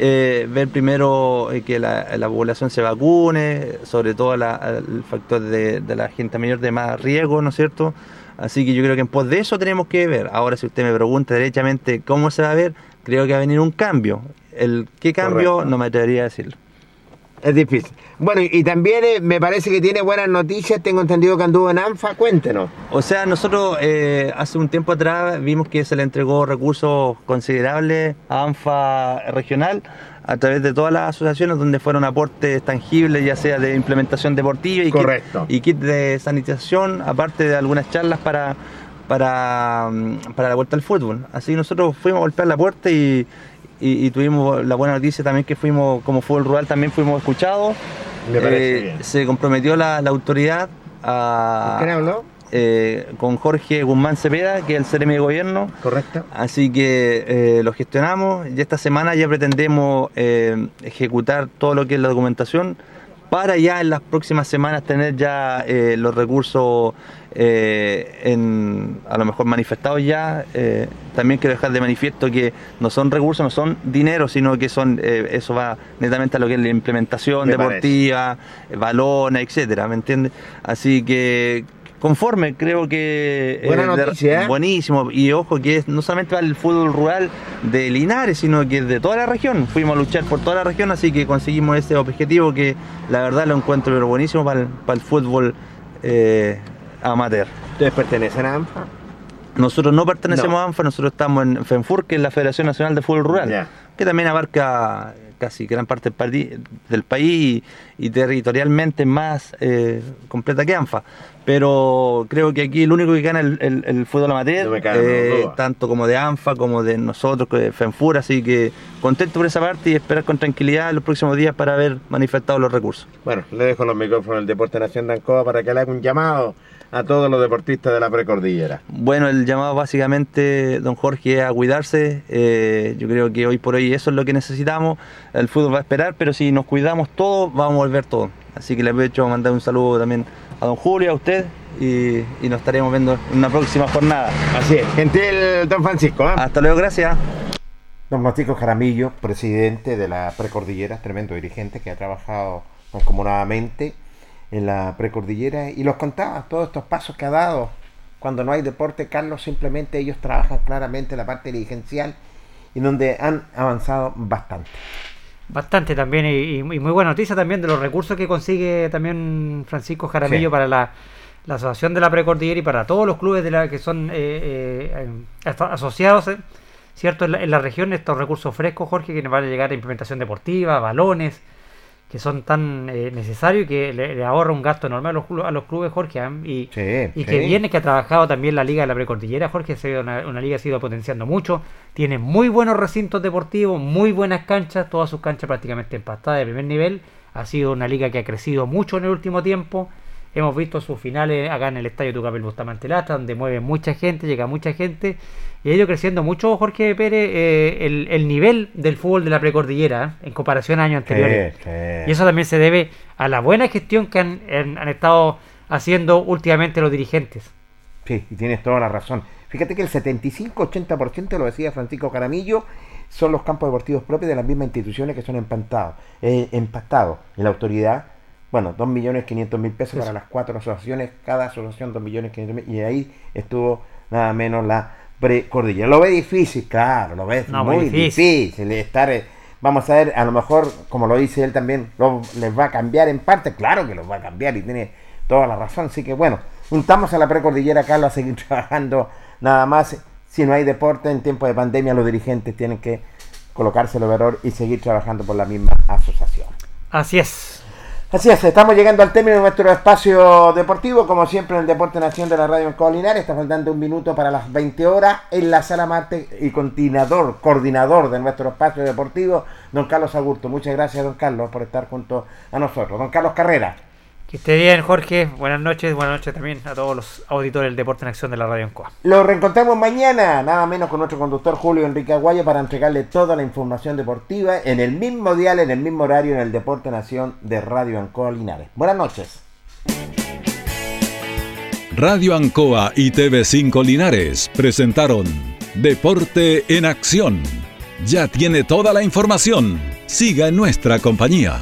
eh, ver primero eh, que la, la población se vacune, sobre todo la- el factor de, de la gente mayor de más riesgo, ¿no es cierto? Así que yo creo que en pos de eso tenemos que ver. Ahora, si usted me pregunta derechamente cómo se va a ver, creo que va a venir un cambio. El qué cambio Correcto. no me atrevería a decirlo. Es difícil. Bueno, y, y también eh, me parece que tiene buenas noticias. Tengo entendido que anduvo en ANFA. Cuéntenos. O sea, nosotros eh, hace un tiempo atrás vimos que se le entregó recursos considerables a ANFA regional a través de todas las asociaciones donde fueron aportes tangibles, ya sea de implementación deportiva y, Correcto. Kit, y kit de sanitización, aparte de algunas charlas para, para, mm, para la vuelta al fútbol. Así que nosotros fuimos a golpear la puerta y, y- y tuvimos la buena noticia también que fuimos, como fútbol rural, también fuimos escuchados. Me parece Eh, bien. Se comprometió la, la autoridad a, ¿Con quién habló? Eh, con Jorge Guzmán Cepeda, que es el CRM de gobierno. Correcto. Así que eh, lo gestionamos y esta semana ya pretendemos eh, ejecutar todo lo que es la documentación para ya en las próximas semanas tener ya eh, los recursos en, a lo mejor manifestados ya. También quiero dejar de manifiesto que no son recursos, no son dinero, sino que son eso va netamente a lo que es la implementación Me deportiva, balones, etcétera, ¿me entiendes? Así que conforme, creo que Buena de- noticia, ¿eh? buenísimo y ojo que es no solamente para el fútbol rural de Linares, sino que es de toda la región. Fuimos a luchar por toda la región, así que conseguimos ese objetivo que la verdad lo encuentro pero buenísimo para el, para el fútbol eh, amateur. ¿Ustedes pertenecen a ANFA? Nosotros no pertenecemos No. a ANFA, nosotros estamos en FENFUR, que es la Federación Nacional de Fútbol Rural, que también abarca casi gran parte del, país y, y territorialmente más eh, completa que ANFA. Pero creo que aquí el único que gana el, el- el fútbol amateur, No eh, tanto como de ANFA como de nosotros, que de FENFUR, así que contento por esa parte y esperar con tranquilidad los próximos días para ver manifestados los recursos. Bueno, le dejo los micrófonos del Deporte Nación de Ancoa para que le haga un llamado a todos los deportistas de la precordillera. Bueno, el llamado básicamente, don Jorge, es a cuidarse. Eh, yo creo que hoy por hoy eso es lo que necesitamos. El fútbol va a esperar, pero si nos cuidamos todos, vamos a volver todos. Así que le aprovecho a mandar un saludo también a don Julio, a usted, y, y nos estaremos viendo en una próxima jornada. Así es, gentil don Francisco. ¿eh? Hasta luego, gracias. Don Francisco Jaramillo, presidente de la Precordillera, tremendo dirigente que ha trabajado mancomunadamente en la Precordillera y los contaba todos estos pasos que ha dado. Cuando no hay deporte, Carlos, simplemente ellos trabajan claramente la parte dirigencial y donde han avanzado bastante. Bastante también y, y muy buena noticia también de los recursos que consigue también Francisco Jaramillo Sí. para la, la asociación de la precordillera y para todos los clubes de la que son eh, eh, aso- asociados eh, cierto en la, en la región estos recursos frescos Jorge que nos van a llegar a implementación deportiva balones que son tan eh, necesarios y que le, le ahorra un gasto enorme a los, a los clubes Jorge ¿ah? y, Sí, y sí. que viene que ha trabajado también la liga de la precordillera Jorge ha sido una, una liga que se ha ido potenciando mucho tiene muy buenos recintos deportivos muy buenas canchas todas sus canchas prácticamente empastadas de primer nivel ha sido una liga que ha crecido mucho en el último tiempo hemos visto sus finales acá en el estadio Tucapel Bustamante Lata donde mueve mucha gente llega mucha gente y ha ido creciendo mucho Jorge Pérez eh, el, el nivel del fútbol de la precordillera ¿eh? en comparación a años anteriores sí. y eso también se debe a la buena gestión que han, estado haciendo últimamente los dirigentes. Sí, y tienes toda la razón. Fíjate que el 75-80%, lo decía Francisco Caramillo, son los campos deportivos propios de las mismas instituciones que son empastados. Eh, empastados. Y la autoridad, bueno, 2.500.000 pesos para las cuatro asociaciones, cada asociación 2.500.000, y ahí estuvo nada menos la precordillera. Lo ve difícil, claro, lo ve No, muy difícil. difícil. estar... eh, Vamos a ver, a lo mejor, como lo dice él también, lo- les va a cambiar en parte, claro que los va a cambiar y tiene toda la razón. Así que bueno, juntamos a la precordillera, Carlos, a seguir trabajando nada más. Si no hay deporte en tiempo de pandemia, los dirigentes tienen que colocarse el overol y seguir trabajando por la misma asociación. Así es. Así es, estamos llegando al término de nuestro espacio deportivo, como siempre en el Deporte Nación de la Radio en está faltando un minuto para las 20 horas en la sala Marte y coordinador, coordinador de nuestro espacio deportivo, don Carlos Agurto. Muchas gracias, don Carlos, por estar junto a nosotros. Don Carlos Carrera. Que esté bien, Jorge. Buenas noches. Buenas noches también a todos los auditores del Deporte en Acción de la Radio Encoa. Lo reencontramos mañana, nada menos con nuestro conductor Julio Enrique Aguayo para entregarle toda la información deportiva en el mismo dial, en el mismo horario, en el Deporte Nación de Radio Ancoa Linares. Buenas noches. Radio Ancoa y TV5 Linares presentaron Deporte en Acción. Ya tiene toda la información. Siga en nuestra compañía.